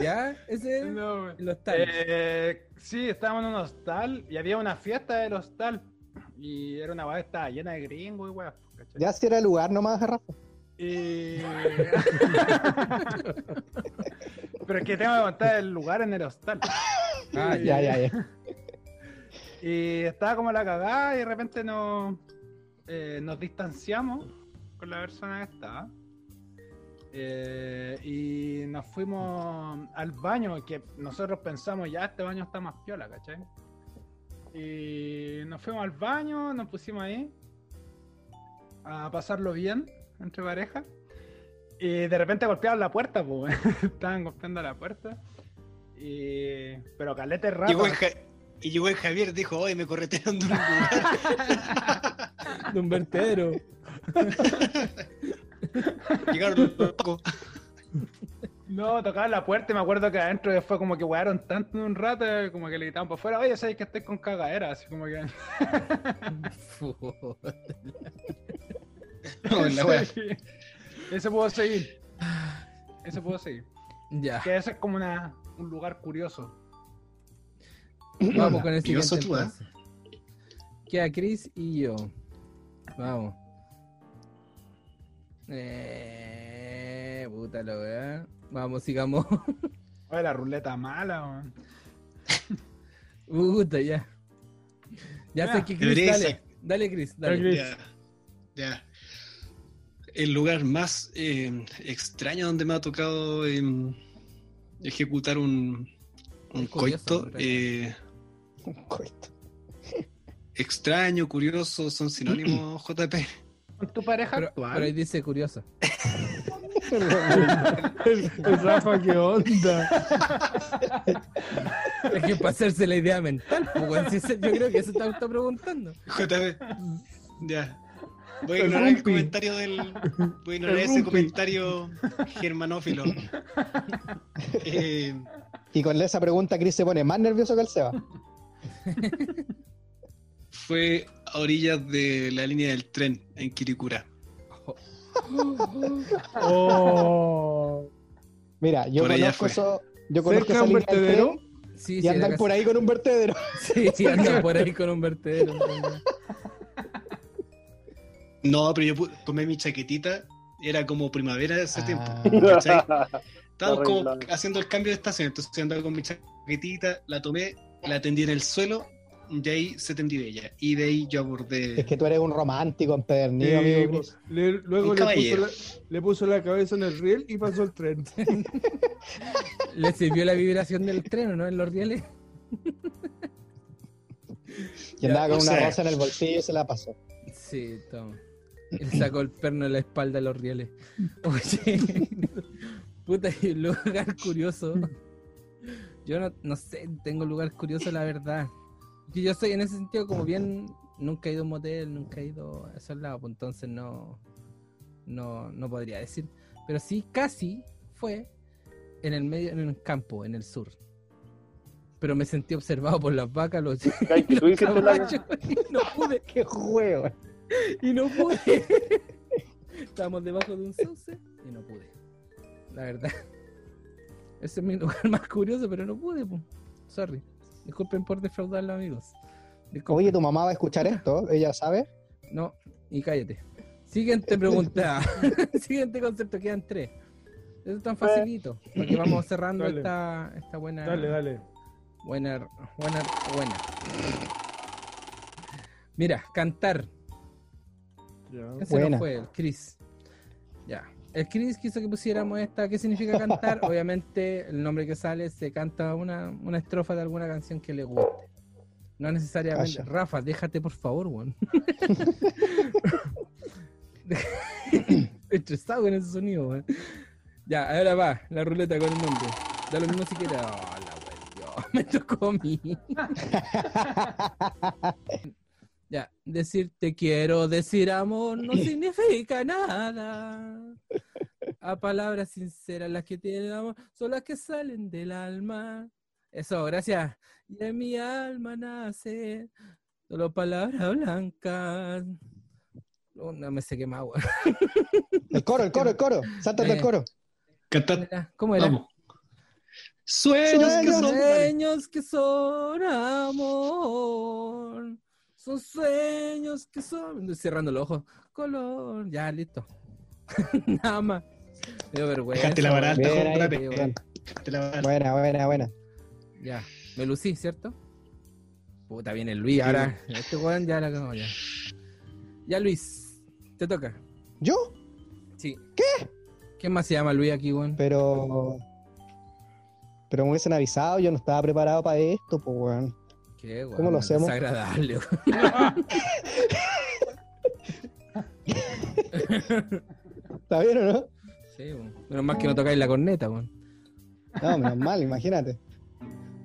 ya. Ese es No, el hostal. Eh, sí, estábamos en un hostal y había una fiesta del hostal. Y era una weá que estaba llena de gringos y weá. ¿cachai? Ya si era el lugar nomás, Rafa. Y... Pero es que tengo que contar el lugar en el hostal. Ah, Ya, ya, ya. Y estaba como la cagada y de repente nos, eh, nos distanciamos con la persona que estaba. Eh, y nos fuimos al baño, que nosotros pensamos, ya este baño está más piola, ¿cachai? Y nos fuimos al baño, nos pusimos ahí a pasarlo bien entre pareja. Y de repente golpeaban la puerta, pues. Estaban golpeando la puerta. Y... Pero calete rato. Llegó el Ja- y llegó el Javier, dijo, oye, me corretearon de un lugar. de un vertedero. Llegaron los locos. No, tocaban la puerta y me acuerdo que adentro fue como que wearon tanto en un rato, como que le gritaban por fuera, oye, sabes que estoy con cagadera, así como que. No, la wea. Ese puedo seguir. Ese puedo seguir. ya. Que ese es como una, un lugar curioso. Vamos con el Curioso siguiente tú, ¿eh? Queda Chris y yo. Vamos. Eh, puta weá. Vamos, sigamos. Oye, la ruleta mala, weón. Puta, ya. Ya sé que Chris, dale. Dale, Chris, dale. Chris. Ya, ya. El lugar más eh, extraño donde me ha tocado em, ejecutar un, un curioso, coito. eh, Coito. extraño, curioso, son sinónimos, JP. Con tu pareja Pero, actual. pero ahí dice el Rafa, ¿qué onda? Es que para hacerse la idea mental, pues, yo creo que eso te está preguntando. JP. Ya. Voy a ignorar el comentario del. Voy a ignorar ese comentario germanófilo. Eh, Y con esa pregunta, Chris se pone más nervioso que el Seba. fue a orillas de la línea del tren en Kirikura. Oh. Mira, yo Por conozco eso. Yo conozco ¿Cerca esa un línea del vertedero? tren Sí, y sí, andan por ahí con un vertedero. Sí, sí, andan por ahí con un vertedero. No, pero yo pu- tomé mi chaquetita. Era como primavera de ese Ah. tiempo. ¿cachai? Estábamos como haciendo el cambio de estación. Entonces andaba con mi chaquetita, la tomé, la tendí en el suelo. Y ahí se tendió ella. Y de ahí yo abordé. Es que tú eres un romántico empedernido, Sí, amigo pues, le- luego le puso, la, le puso la cabeza en el riel y pasó el tren. Le sirvió la vibración del tren, ¿no? En los rieles. Y andaba con o una sea- rosa en el bolsillo y se la pasó. Sí, toma. Él sacó el perno de la espalda de los rieles. Oye, puta, y un lugar curioso. Yo no, no sé, tengo lugar curioso, la verdad. Que yo soy en ese sentido como bien. Nunca he ido a un motel, nunca he ido a esos lados, pues entonces no, no, no podría decir. Pero sí, casi fue en el medio, en el campo, en el sur. Pero me sentí observado por las vacas, los, tú los la- y no pude. ¡Qué juego! Y no pude. Estábamos debajo de un sauce y no pude. La verdad. Ese es mi lugar más curioso, pero no pude. po. Sorry. Disculpen por defraudarlo, amigos. Disculpen. Oye, tu mamá va a escuchar esto, ella sabe. No, y cállate. Siguiente pregunta. Siguiente concepto, quedan tres. Eso es tan facilito. Porque vamos cerrando Dale. esta, esta buena. Dale, dale. Buena, buena, buena. Mira, cantar. Ya. Ese Buena. no fue el Chris. Ya. El Chris quiso que pusiéramos esta. ¿Qué significa cantar? Obviamente, el nombre que sale se canta una, una estrofa de alguna canción que le guste. No necesariamente. Calla. Rafa, déjate por favor, weón. Estoy estresado con ese sonido, weón. Ya, ahora va, la ruleta con el nombre. Da lo mismo si quieres. Hola, weón. Me tocó a mí. Ya, decir te quiero, decir amor no significa nada. A palabras sinceras las que tienen amor son las que salen del alma. Eso, gracias. Y en mi alma nace solo palabras blancas. Oh, no me sé qué más, weón. El coro, el coro, el coro. El Eh. coro. ¿Cómo era? Vamos. Sueños que son. Sueños que son amor. Son sueños que son. Cerrando los ojos. Color. Ya, listo. Nada más. Me dio vergüenza. Dejaste la vara alta. Buena, buena, buena. Ya. Me lucí, ¿cierto? Puta, viene el Luis. Ahora, este weón ya la cagó ya. Ya, Luis. Te toca. ¿Yo? Sí. ¿Qué? ¿Quién más se llama Luis aquí, weón? Pero. Pero me hubiesen avisado, yo no estaba preparado para esto, pues, weón. ¿Qué, weón? ¿Cómo lo hacemos? Desagradable. ¿Está bien o no? Sí, weón. Menos mal que no tocáis la corneta, weón. No, menos mal, imagínate.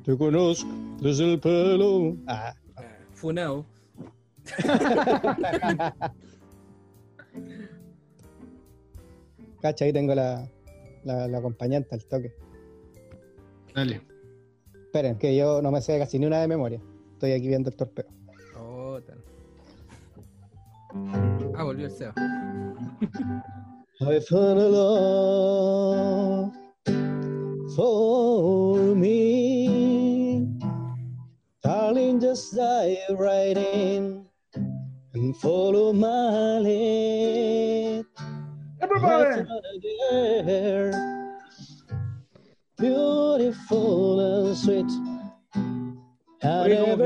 Te conozco desde el pelo. Ah, Funao. cacha, ahí tengo la, la, la acompañante al toque. Dale. Esperen, que yo no me sé casi ni una de memoria. Estoy aquí viendo el torpeo. Oh, tal. Ah, volvió el Seba. I found a love for me. Darling, just dive right in and follow my lead. ¡Súbale! ayer. Beautiful and sweet. Como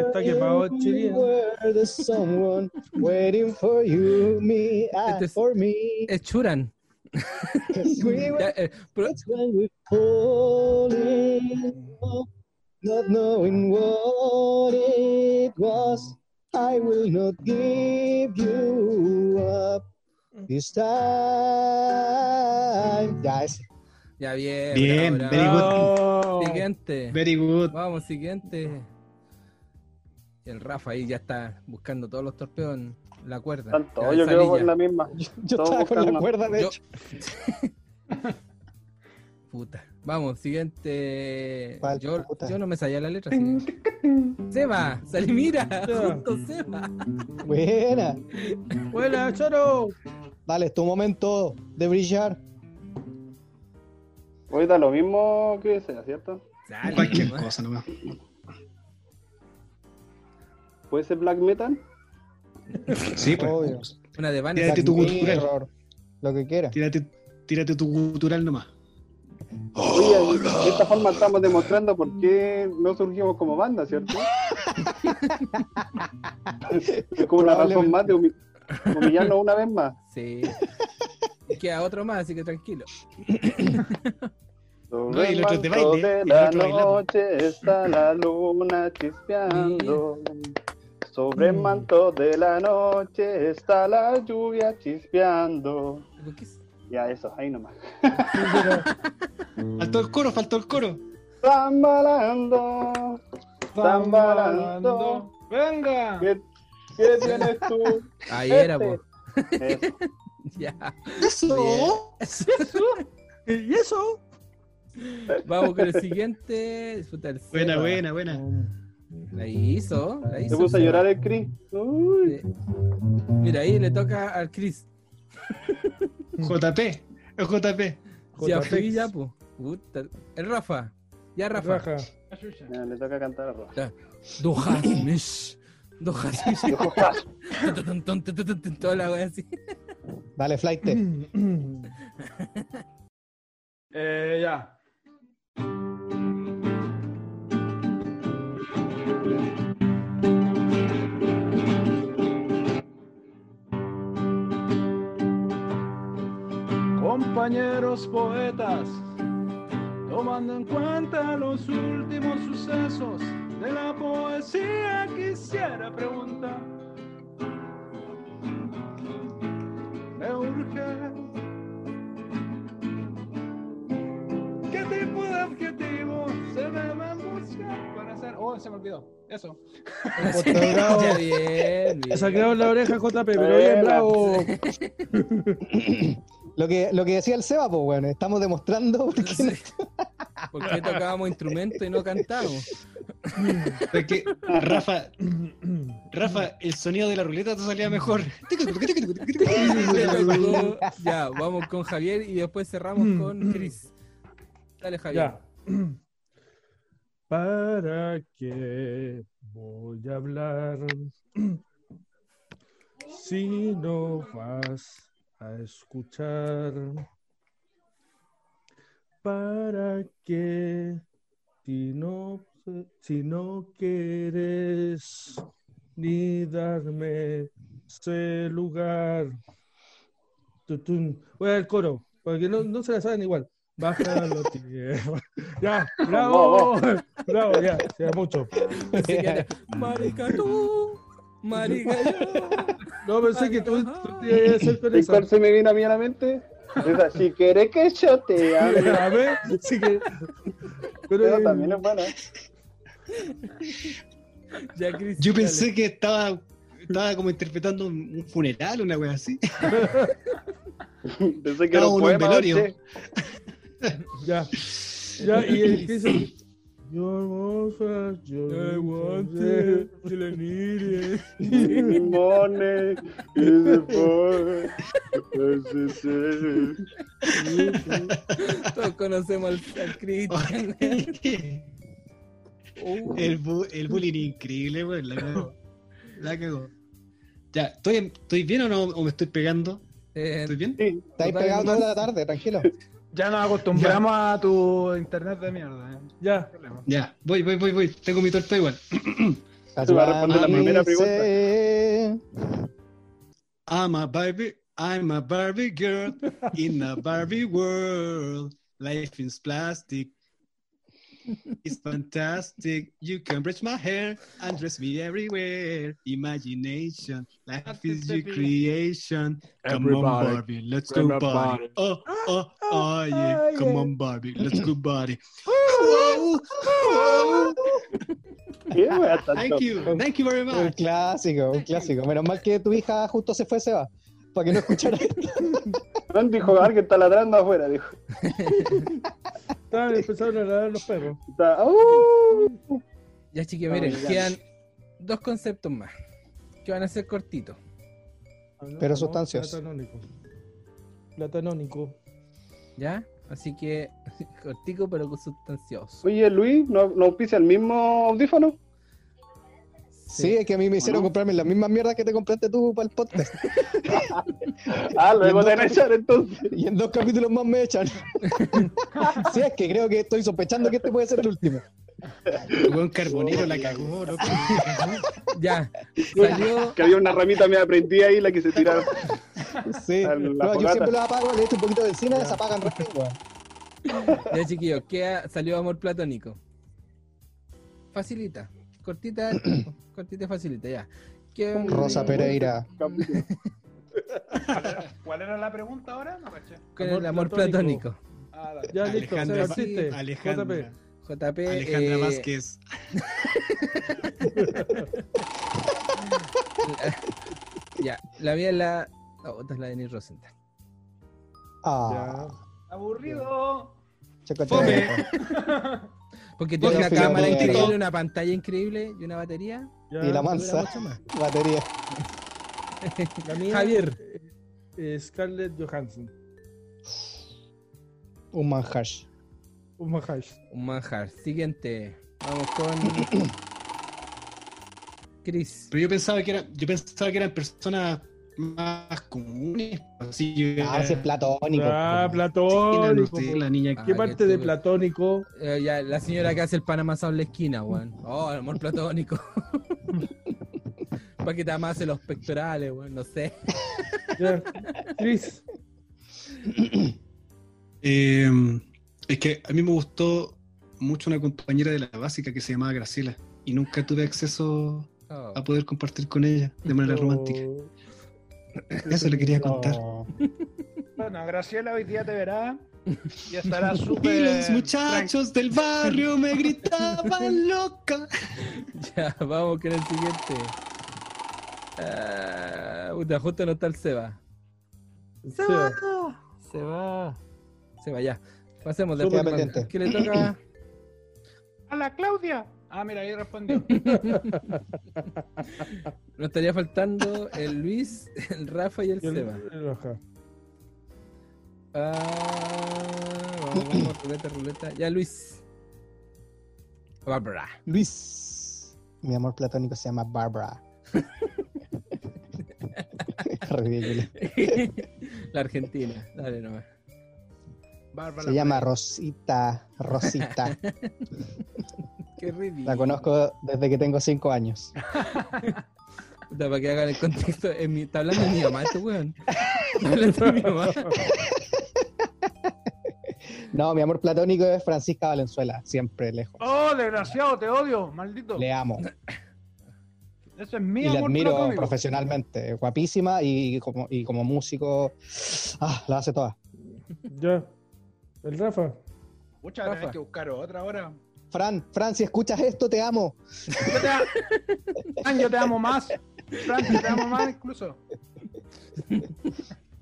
que someone waiting for you, me, ah, Este es- for me. Es Churan. We were Ya, eh, pero- That's when we fall in love, not knowing what it was. I will not give you up this time. Ese. ya bien. Bien, bravo, very bravo. good. Siguiente. Very good. Vamos, siguiente. El Rafa ahí ya está buscando todos los torpedos en la cuerda. Tanto, yo quedo Salilla. la misma. Yo estaba con la cuerda, de Yo- hecho. Puta. Vamos, siguiente. ¿Cuál, Yo, puta? yo no me sabía la letra. así Seba, salí, mira, justo Seba. Buena. Buena, Choro. Dale, es tu momento de brillar. Ahorita lo mismo que sea, ¿cierto? Dale, Cualquier nomás. cosa nomás. ¿Puede ser black metal? Sí, pues. Obvio. Una de. Tírate tu. Mirror, Lo que quiera. Tírate, tírate tu gutural nomás. Oye, de esta forma estamos demostrando por qué no surgimos como banda, ¿cierto? es como una razón más de humi- humillarnos una vez más. Sí. Queda otro más, así que tranquilo. No, y el otro manto baile, de la noche está la luna chispeando. Sobre el manto de la noche está la lluvia chispeando. Ya, eso, ahí nomás. Faltó el coro, faltó el coro. Zambalando, zambalando. ¡Venga! ¿Qué, qué tienes tú? Ahí era, Este. po. Eso. Ya. Eso. ¿Y eso? Vamos con el siguiente. Buena, Seba. buena, buena. La hizo, la hizo. Se puso a Seba. llorar el. Uy, Sí. Mira, ahí le toca al Chris. JP. Es JP. Ya JP. fui ya, po. Puta. El Rafa. Ya, Rafa. Raja. ya, le toca cantar a Roja. Dojas, Dojas. Toda la wea así. Dale, flight. Eh, ya. Compañeros poetas, tomando en cuenta los últimos sucesos de la poesía, quisiera preguntar. Me urge ¿Qué tipo de adjetivo se deben hacer? Oh, se me olvidó. Eso. bravo. Ya, bien, bien. Se ha quedado en la oreja JP, pero bien, bravo. Lo que, lo que decía el Seba, pues bueno, estamos demostrando porque Sí. ¿Por qué tocábamos instrumentos y no cantábamos? Es que, Rafa, Rafa, el sonido de la ruleta te salía mejor. Ya, vamos con Javier y después cerramos con Chris. Dale, Javier. Ya. ¿Para qué voy a hablar si no vas a escuchar? ¿Para qué si no, si no quieres ni darme ese lugar? Voy al coro, porque no, no se la saben igual. Bájalo, tierra. Ya, bravo. Bravo, ya, ya mucho. Marica tú, marica yo. No pensé que tú, tú te ibas a hacer con ¿Y esa. cuál se me viene a mí a la mente? Esa, si quieres que yo te ame. A ver, sí que. Pero, Pero también es buena. Ya, Chris, Yo dale. pensé que estaba, estaba como interpretando un, un funeral, una wea así. Pensé que era un un poema. velorio. Ya. Ya, y el que dice. Your most fast, your I want it, que la mires. Morning is the boy. Todos conocemos al, al Cristian. Uh, el, bu- el bullying increíble, weón. La cagó. La cagó. Ya, ¿estoy, ¿estoy bien o no? ¿O me estoy pegando? Eh, ¿Estoy bien? Sí, Está ahí Total, pegado nomás. toda la tarde, tranquilo. Ya nos acostumbramos a tu internet de mierda. eh. Ya. Ya, voy, voy, voy, voy. Tengo mi torta igual. That's Te va a responder la primera pregunta. I'm a Barbie, I'm a Barbie girl in a Barbie world. Life is plastic. It's fantastic. You can brush my hair and dress me everywhere. Imagination, life is your creation. Come on, Barbie, let's go, Barbie. Oh, oh, oh, yeah. Ah, Come on, Barbie, let's go, Barbie. Whoa, whoa. ¿Qué wea tanto? Thank you, thank you very Un much. clásico, un clásico. Menos mal que tu hija justo se fue, Seba. Para que no escuchara esto. Dijo, alguien está ladrando afuera, dijo. Estaban empezando a ladrar los perros. Está, ¡uh! Ya chiquillos, miren, ya. quedan dos conceptos más que van a ser cortitos. Ah, no, Pero no, sustanciosos. Platanónico. Platanónico. ¿Ya? Así que cortico pero sustancioso. Oye, Luis, ¿no, no auspicia el mismo audífono? Sí, es que a mí me hicieron no? comprarme las mismas mierdas que te compraste tú para el podcast. Ah, luego te van a echar entonces. Y en dos capítulos más me echan. sí, es que creo que estoy sospechando que este puede ser el último. Buen carbonero la cagó, loco. Ya, salió. Que había una ramita me aprendí ahí, la que se tira. Sí. La- la No, yo siempre los apago, le echo un poquito de encima y se apagan rápido. Ya chiquillos, queda, salió amor platónico. Facilita. Cortita, cortita y facilita, ya. ¿Qué- Rosa Pereira. ¿Cuál era, cuál era la pregunta ahora? No Amor el amor platónico. platónico. Ah. Ya listo, Alejandra, existe. Alejandra, JP. Alejandra eh, Vázquez. Ya, la mía es la. Oh, esta es la de Denis Rosenthal. Ah, Aburrido. chocote. Fome. Porque tiene una cámara increíble, una pantalla increíble y una batería. Ya. Y la mansa más. batería. La mía, Javier. eh, Scarlett Johansson. Un manjar. Un mahash. Un manjar. Siguiente. Vamos con. Chris. Pero yo pensaba que era, yo pensaba que eran personas más comunes. Así yo Ah, ese es platónico. Ah, po. platónico. la niña Ah, ¿Qué parte de platónico? Eh, ya, la señora que hace el pan amasado en la esquina, weón. Oh, el amor platónico. Para que te amase los pectorales, weón, no sé. Chris. Eh, es que a mí me gustó mucho una compañera de la básica que se llamaba Graciela y nunca tuve acceso Oh. a poder compartir con ella de manera romántica. Eso le quería contar. No. Bueno, Graciela hoy día te verá y estará Y súper. los muchachos del barrio me gritaban loca. Ya, vamos con el siguiente. Puta, justo no está el Seba. Seba. Se va. Se va, ya. Pasemos pendiente. ¿Qué le toca? ¡A la Claudia! Ah, mira, ahí respondió. Nos estaría faltando el Luis, el Rafa y el Y el- Seba. el. Ah, vamos, vamos, ruleta, ruleta. Ya, Luis. Bárbara. Luis. Mi amor platónico se llama Barbara. Ridículo. La Argentina. Dale nomás. Bárbara. Se llama Rosita. Rosita. Qué ridículo. La conozco desde que tengo cinco años. Puta, para que hagan el contexto. mi- Está hablando de mi mamá, este weón. Está hablando de mi mamá. No, mi amor platónico es Francisca Valenzuela. Siempre lejos. ¡Oh, desgraciado! ¡Te odio! ¡Maldito! Le amo. Ese es mi Y la amor admiro platónico. profesionalmente. Guapísima y como, y como músico. Ah, la hace toda. Ya. El Rafa. Rafa. tenés que buscar otra ahora. Fran, Fran, si escuchas esto, te amo. Yo te, a- Fran, yo te amo más. Fran, yo te amo más incluso.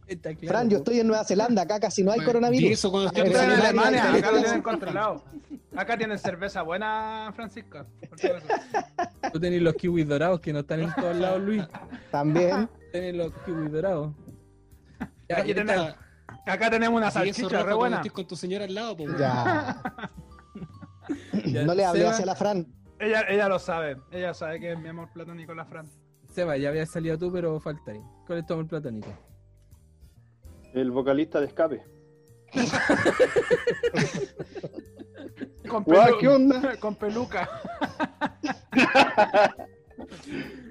Está claro, Fran, yo estoy en Nueva Zelanda. Acá casi no hay coronavirus. eso cuando Yo estoy estoy en Alemania, acá lo tienen controlado. Acá tienen cerveza buena, Francisca. Tú tenés los kiwis dorados que no están en todos lados, Luis. También. Tenés los kiwis dorados. Ya, Aquí acá tenemos una Sí, eso, salchicha re buena. estés con tu señora al lado, po. Ya. ya, No le hablé Seba, hacia la Fran. Ella, ella lo sabe. Ella sabe que es mi amor platónico la Fran. Seba, ya habías salido tú, pero falta ahí. ¿Cuál es tu amor platónico? El vocalista de escape. Con, pelu- ¿qué onda? con peluca.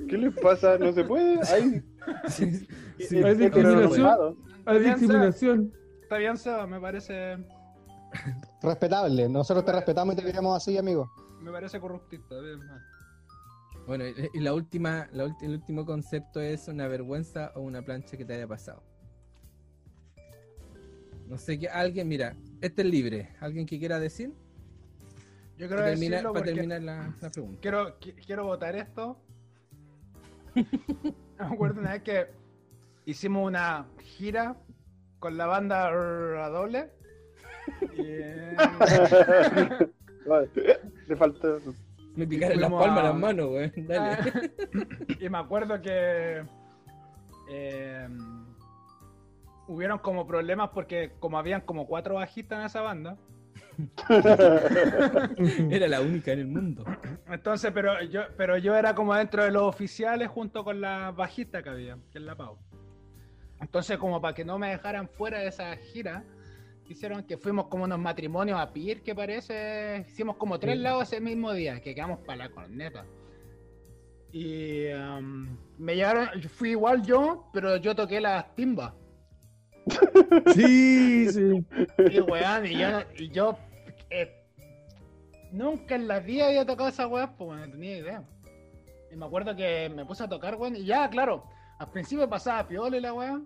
¿Qué les pasa? No se puede. Hay, Sí, Sí, es hay discriminación. Hay discriminación. Está bien, Seba, me parece, Respetable. Nosotros te respetamos y te queremos así, amigo. me parece corruptista. bien. Bueno, y la última, la ulti- el último concepto es una vergüenza o una plancha que te haya pasado. No sé qué, alguien, mira, este es libre. ¿Alguien que quiera decir? Yo quiero Para terminar, decirlo para porque terminar la, la pregunta. quiero, qui- quiero votar esto. me acuerdo una vez que hicimos una gira con la banda doble. Y, Vale, Le falta. Me picaron las palmas a- las manos, güey. Dale. y me acuerdo que eh, hubieron como problemas porque como habían como cuatro bajistas en esa banda. Era la única en el mundo. Entonces, pero yo, pero yo era como dentro de los oficiales junto con la bajista que había, que es la Pau. Entonces, como para que no me dejaran fuera de esa gira, hicieron que fuimos como unos matrimonios a Pir, que parece. Hicimos como tres lados ese mismo día, que quedamos para la corneta. Y um, me llegaron, fui igual yo, pero yo toqué las timbas. Sí, sí. Y weón, y yo, y yo eh, nunca en la vida había tocado esa weá, pues no tenía idea. Y me acuerdo que me puse a tocar, weón, y ya, claro, al principio pasaba piola y la weá,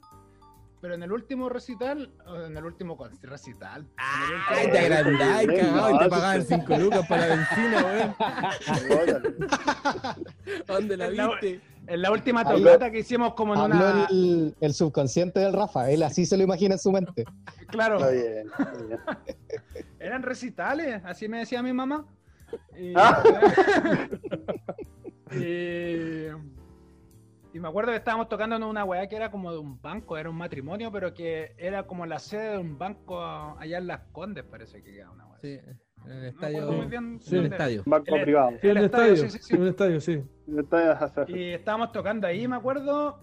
pero en el último recital, o en el último recital, Ay, te agrandáis, cagado, y te pagaban sí. 5 lucas para la benzina, güey. Órale. ¿Dónde la viste? en la última tocata que hicimos como en Habló una... el, el subconsciente del Rafa. Él así se lo imagina en su mente. Claro, Está bien. está bien. eran recitales, así me decía mi mamá. Y, Ah. y, y me acuerdo que estábamos tocando en una weá que era como de un banco, era un matrimonio, pero que era como la sede de un banco allá en Las Condes, parece que era una weá. Sí, en el No me estadio. acuerdo muy bien en el estadio. Banco El- privado. Sí, en El el estadio, estadio. sí, sí, sí. En el estadio, sí. Y estábamos tocando ahí, me acuerdo,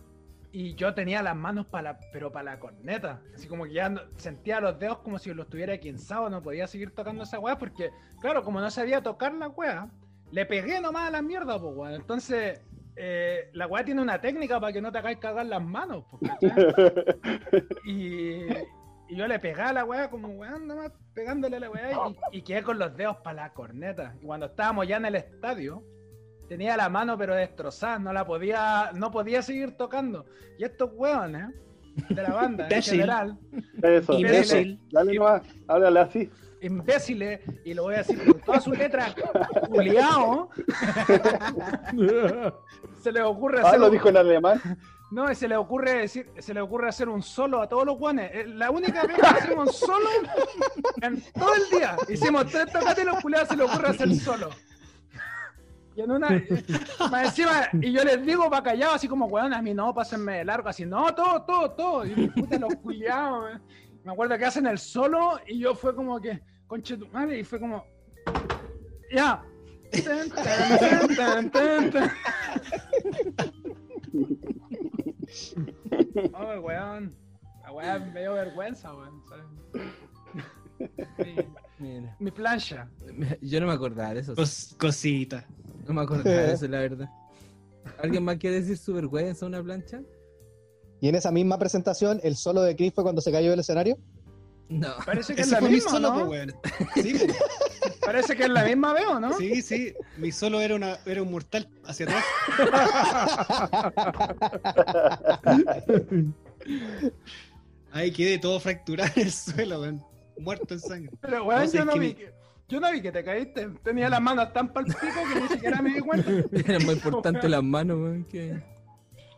y yo tenía las manos para la, pero para la corneta. Así como que ya no- sentía los dedos como si los tuviera quinzado, no podía seguir tocando esa weá, porque, claro, como no sabía tocar la weá, le pegué nomás a la mierda, pues weón. Entonces, eh, la weá tiene una técnica para que no te hagáis cagar las manos, pues. Y, y yo le pegaba a la weá como weón, nomás pegándole a la weá y, y quedé con los dedos para la corneta. Y cuando estábamos ya en el estadio, tenía la mano pero destrozada, no la podía, no podía seguir tocando. Y estos weones de la banda en general, Eso, Imbécil. eso. Dale nomás, háblale así. Imbéciles, y lo voy a decir con todas sus letras, culiao, se les ocurre Ah, hacer lo un- dijo en alemán. No, se le ocurre decir, se le ocurre hacer un solo a todos los guanes. Es La única vez que hicimos un solo en todo el día. Hicimos tres tocatas y los culiados se le ocurre hacer solo. Y en una, más encima, y yo les digo para callado, así como, weón, a mí no, pásenme de largo, así, no, todo, todo, todo. Y puta, los culiados. Me acuerdo que hacen el solo y yo fue como que, conche tu madre, y fue como, ya. Tan, tan, tan, tan, tan. Oh, weón. La weá me dio vergüenza, weón. ¿sabes? Mi, Mira, mi plancha. Yo no me acordaba de eso. Cos- cosita. No me acordaba de eso, la verdad. ¿Alguien más quiere decir su vergüenza una plancha? Y en esa misma presentación, el solo de Chris fue cuando se cayó del escenario. No. Parece que es la fue mi misma, solo. Parece que es la misma, veo, ¿no? sí, sí. Mi solo era, una, era un mortal hacia atrás. Ahí quedé todo fracturado en el suelo, weón. Muerto en sangre. Pero, weón, No sé, yo, no vi que, yo no vi que te caíste. Tenía las manos tan pal pico que ni siquiera me di cuenta. Era más importante las manos, weón, que.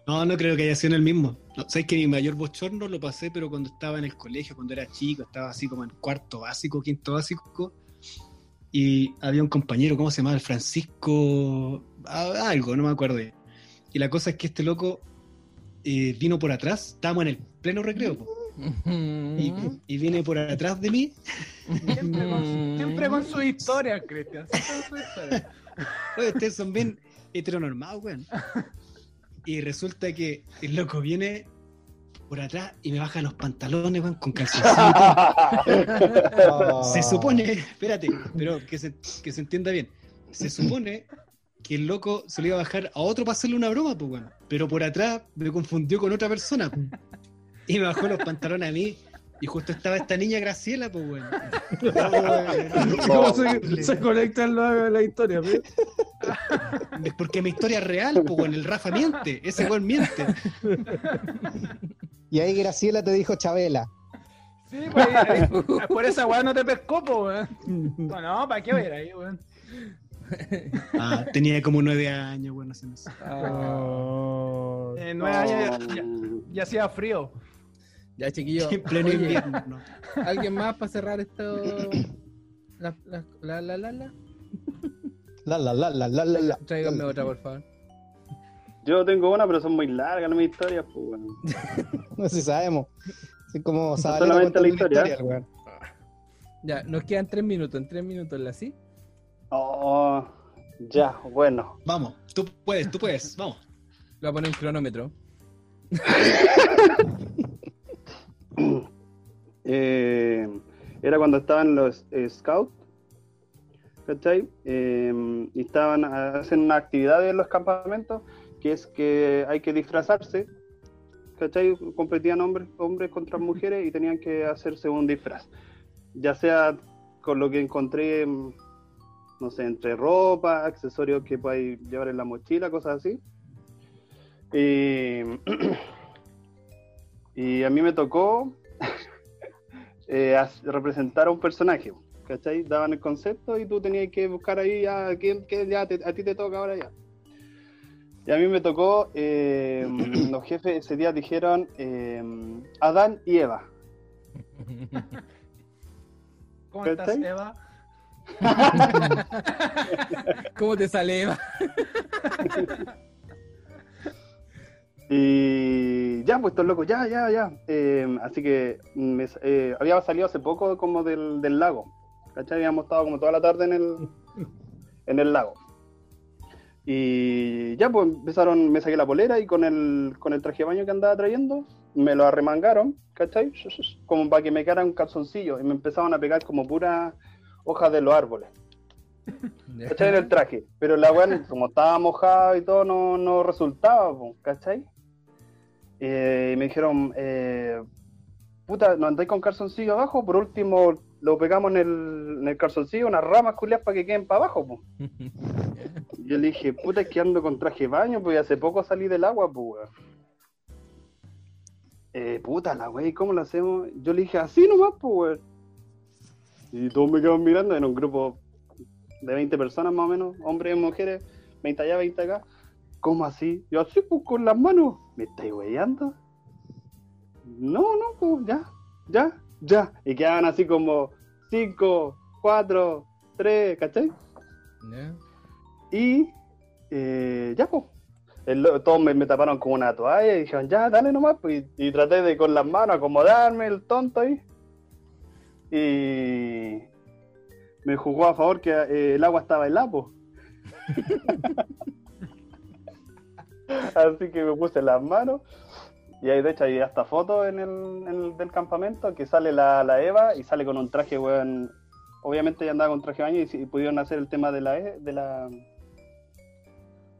No, no creo que haya sido en el mismo. No, Sabes que mi mayor bochorno lo pasé, pero cuando estaba en el colegio, cuando era chico, estaba así como en cuarto básico, quinto básico. Y había un compañero, ¿cómo se llama? El Francisco. Algo, no me acuerdo. Y la cosa es que este loco eh, vino por atrás, estábamos en el pleno recreo, po, y, y viene por atrás de mí. Siempre con, siempre con su historia, Cristian. Siempre con su historia. Oye, ustedes son bien heteronormados, weón. Y resulta que el loco viene por atrás y me baja los pantalones, weón, con calzoncillos. Se supone, espérate, pero que se, que se entienda bien. Se supone que el loco se lo iba a bajar a otro para hacerle una broma, pues, weón. Pero por atrás me confundió con otra persona. Y me bajó los pantalones a mí. Y justo estaba esta niña Graciela, pues, weón. ¿Cómo se, se conectan la, la historia? ¿ves? Es porque mi historia es real, pues, weón. El Rafa miente. Ese weón miente. Y ahí Graciela te dijo Chabela. Sí, pues, ahí- por esa weá no te pescó, po, weón. No, no, ¿para qué ver ahí, weón? Ah, tenía como nueve años, weón. No sé, no sé. Ah. En nueve años ya, ya- ya hacía frío. Ya, chiquillo. En pleno Oye, invierno. no. ¿Alguien más para cerrar esto? La, la, la, la, la, la. La, la, la, la, la, la, la. Tráiganme otra, por favor. Yo tengo una, pero son muy largas no mis historias, pues, weón. No sé si sabemos. Así como Zabaleta solamente contando la historia. weón. Ya, nos quedan tres minutos. En tres minutos, ¿la sí? Oh, ya, bueno. Vamos, tú puedes, tú puedes. Vamos. Le voy a poner un cronómetro. Eh, era cuando estaban los eh, scouts, ¿cachai? Eh, y estaban haciendo una actividad en los campamentos, que es que hay que disfrazarse, ¿cachai? Competían hombres, hombres contra mujeres y tenían que hacerse un disfraz, ya sea con lo que encontré, mm, no sé, entre ropa, accesorios que podáis llevar en la mochila, cosas así. Y, y a mí me tocó eh, representar a un personaje, ¿cachai? Daban el concepto y tú tenías que buscar ahí a quién, ya te- a ti te toca ahora ya. Y a mí me tocó, eh, los jefes ese día dijeron eh, Adán y Eva. ¿Cómo estás, ¿Cachai? Eva? ¿Cómo te sale, Eva? Y ya, pues estos locos, ya, ya, ya. Eh, así que me- eh, había salido hace poco como del, del lago. ¿Cachai? Habíamos estado como toda la tarde en el, en el lago. Y ya, pues empezaron, me saqué la polera y con el, con el traje de baño que andaba trayendo, me lo arremangaron, ¿cachai? Como para que me quedara un calzoncillo. Y me empezaban a pegar como puras hojas de los árboles. ¿cachai? En el traje. Pero la weá, como estaba mojado y todo, no, no resultaba, ¿cachai? Eh, y me dijeron, eh, puta, ¿no andáis con calzoncillo abajo? Por último, lo pegamos en el, en el calzoncillo, unas ramas culiadas para que queden para abajo, po. Yo le dije, puta, es que ando con traje de baño, pues hace poco salí del agua, pues. Eh, puta la wey, ¿cómo lo hacemos? Yo le dije, así nomás, pues. Y todos me quedaron mirando en un grupo de 20 personas más o menos, hombres y mujeres, 20 allá, 20 acá. ¿Cómo así? Yo así, pues con las manos. ¿Me estáis weyando? No, no, pues ya, ya, ya. Y quedaban así como 5, 4, 3, ¿cachai? Y eh, ya, pues. El todos me, me taparon con una toalla y dijeron, ya, dale nomás. Pues, y, y traté de con las manos acomodarme el tonto ahí. Y me jugó a favor que eh, el agua estaba helada, po. Así que me puse las manos. Y ahí, de hecho, hay hasta fotos en el, en el- del campamento que sale la, la Eva y sale con un traje, weón. Obviamente ella andaba con traje de baño y, pudieron hacer el tema de la, E- de la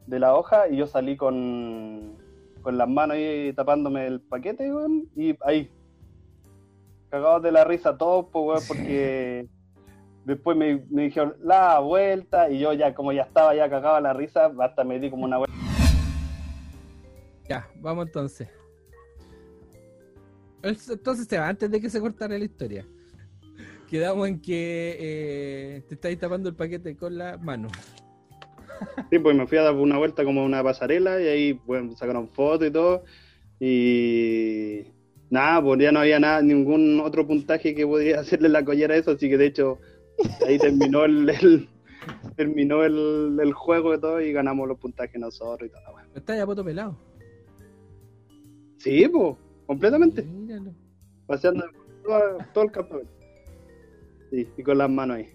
de la hoja y yo salí con, con las manos ahí tapándome el paquete, weón, y ahí. Cagados de la risa todos, pues, weón, porque después me, me dijeron la vuelta y yo ya, como ya estaba ya cagado la risa, hasta me di como una vuelta. Ya, vamos entonces. Entonces se va antes de que se cortara la historia. Quedamos en que eh, te estáis tapando el paquete con la mano. Sí, pues me fui a dar una vuelta como una pasarela y ahí bueno, sacaron fotos y todo. Y nada, pues ya no había nada, ningún otro puntaje que podía hacerle la collera a eso, así que de hecho ahí terminó el, el- terminó el, el juego y todo y ganamos los puntajes nosotros y todo. bueno. Está ya poto pelado. Sí, pues, completamente, Míralo. paseando todo, todo el campamento. Sí, y con las manos ahí.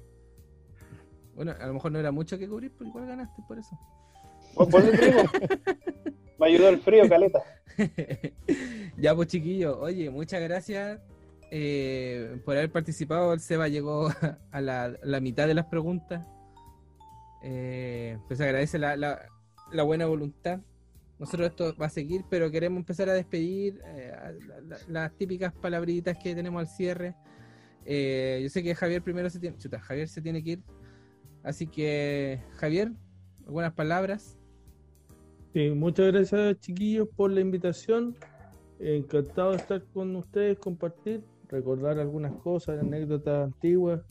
Bueno, a lo mejor no era mucho que cubrir, pero igual ganaste por eso. Por, por eso te me ayudó el frío, caleta. Ya, pues chiquillos, oye, muchas gracias eh, por haber participado. El Seba llegó a la, la mitad de las preguntas. Eh, pues agradece la, la- la buena voluntad. Nosotros esto va a seguir, pero queremos empezar a despedir eh, las típicas palabritas que tenemos al cierre. Eh, yo sé que Javier primero se tiene, chuta, Javier se tiene que ir. Así que, Javier, algunas palabras. Sí, muchas gracias chiquillos por la invitación. Encantado de estar con ustedes, compartir, recordar algunas cosas, anécdotas antiguas,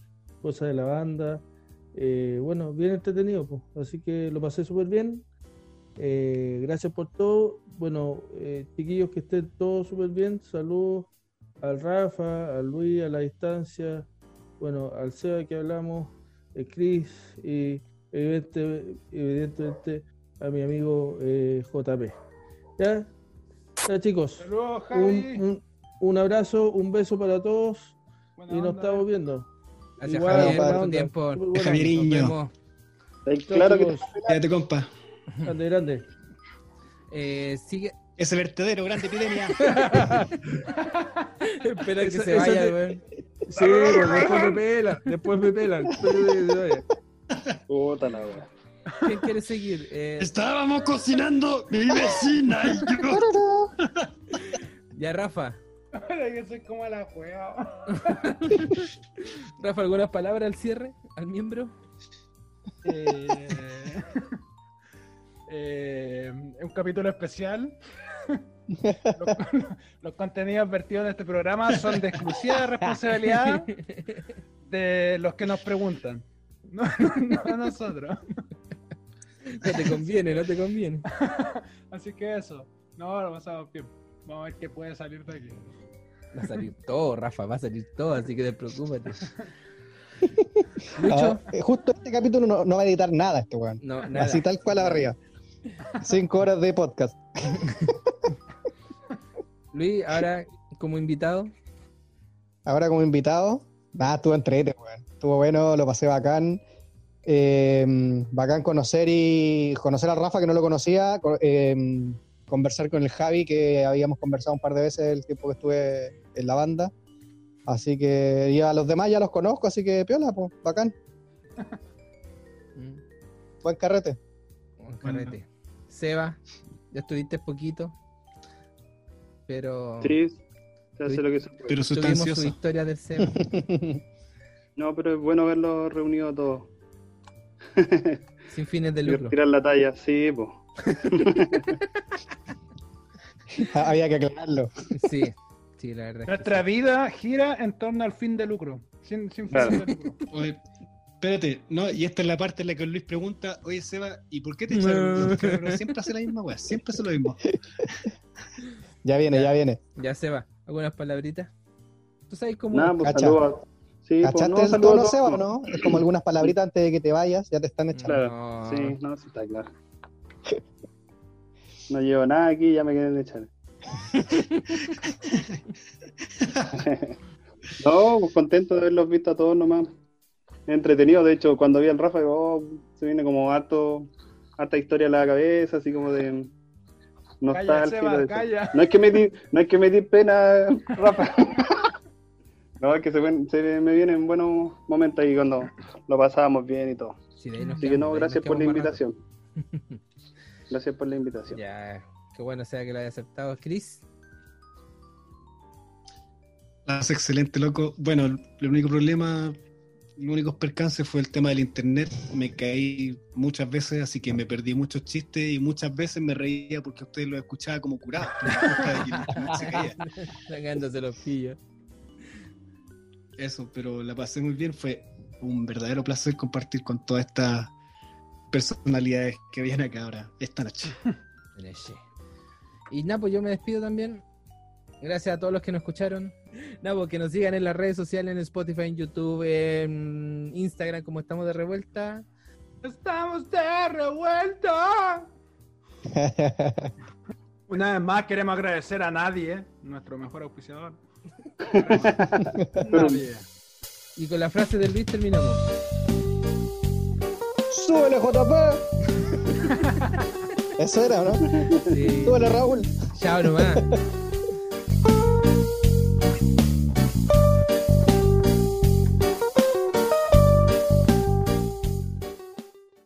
cosas de la banda. Eh, bueno, bien entretenido, pues. así que lo pasé súper bien. Eh, gracias por todo. Bueno, eh, chiquillos, que estén todos súper bien. Saludos al Rafa, a Luis a la distancia, bueno, al Seba que hablamos, a Chris y evidente- evidentemente a mi amigo eh, JP. ¿Ya? Ya chicos, Saludos, un, Javi. un- un abrazo, un beso para todos Buena y nos onda. estamos viendo. Gracias, Igual, Javier, por tu tiempo. Javieriño. Chao, claro que chicos. Quédate, compa. Grande, grande. Eh, sigue. Ese vertedero, grande epidemia. Espera que se vaya, weón. Sí, después me pelan, después me pelan. Puta la wea. ¿Quién quiere seguir? Eh, Estábamos cocinando mi vecina y yo. ya, Rafa. Ahora que soy como la juega. Rafa, ¿algunas palabras al cierre? ¿Al miembro? Eh, eh, es un capítulo especial. Los, los contenidos vertidos en este programa son de exclusiva responsabilidad de los que nos preguntan. No, no nosotros. No te conviene, no te conviene. Así que eso. No, lo pasamos bien. Vamos a ver qué puede salir de aquí. Va a salir todo, Rafa, va a salir todo, así que despreocúpate. Lucho, Ah, eh, justo este capítulo no, no va a editar nada este weón. no, nada. Así tal cual arriba. Cinco horas de podcast. Luis, ahora como invitado, Ahora como invitado, nada, estuvo entrete, weón. Estuvo bueno, lo pasé bacán. Eh, bacán conocer y conocer a Rafa que no lo conocía, co- eh, conversar con el Javi que habíamos conversado un par de veces el tiempo que estuve en la banda. Así que y a los demás ya los conozco, así que piola, pues, bacán, mm, buen carrete. un carrete. Seba, ya estuviste poquito, pero Sí, se hace lo que se puede. Pero tuvimos su sustancioso. historia del Seba. No, pero es bueno verlos reunidos todos. sin fines de lucro. Tirar la talla, sí, pues. Había que aclararlo. Sí, sí, la verdad. es que Nuestra vida gira en torno al fin de lucro. Sin, sin fin Claro. de lucro. Espérate, no, y esta es la parte en la que Luis pregunta, oye Seba, ¿y por qué te No. echaron? Siempre hace la misma weá, siempre hace lo mismo. Ya viene, ya viene. Ya Seba, ¿algunas palabritas? ¿Tú sabes cómo? Nada, pues Cacha. saludos. a- Sí, pues, ¿Cachaste no, el tono, todos, Seba, o pues. no? Es como algunas palabritas antes de que te vayas, ya te están echando. Claro, No. sí, no, sí está claro. No llevo nada aquí, ya me quieren echar. no, pues contento de haberlos visto a todos nomás. Entretenido, de hecho, cuando vi al Rafa, digo, oh, se viene como harto, harta historia a la cabeza, así como de Calla, nostalgia. Seba, de- calla. No hay que medir, no hay que medir pena, Rafa. no, es que se, se me vienen buenos momentos ahí cuando lo pasábamos bien y todo. Sí, de ahí nos Así que no, gracias por la rato. invitación. Gracias por la invitación. Ya, qué bueno sea que lo haya aceptado. Chris, excelente, loco. Bueno, el único problema, el único percance fue el tema del internet. Me caí muchas veces, así que me perdí muchos chistes y muchas veces me reía porque usted lo escuchaba como curado. sacándose los pillos. Eso, pero la pasé muy bien. Fue un verdadero placer compartir con todas estas personalidades que vienen acá ahora, esta noche. Y nada, pues yo me despido también. Gracias a todos los que nos escucharon. Nada, pues que nos sigan en las redes sociales, en Spotify, en YouTube, en Instagram, como estamos de revuelta. Estamos de revuelta. Una vez más queremos agradecer a nadie, nuestro mejor auspiciador. nadie. Y con la frase del Luis terminamos. ¡Súbele, JP! Eso era, ¿no? Sí. ¡Súbele, Raúl! Chao nomás.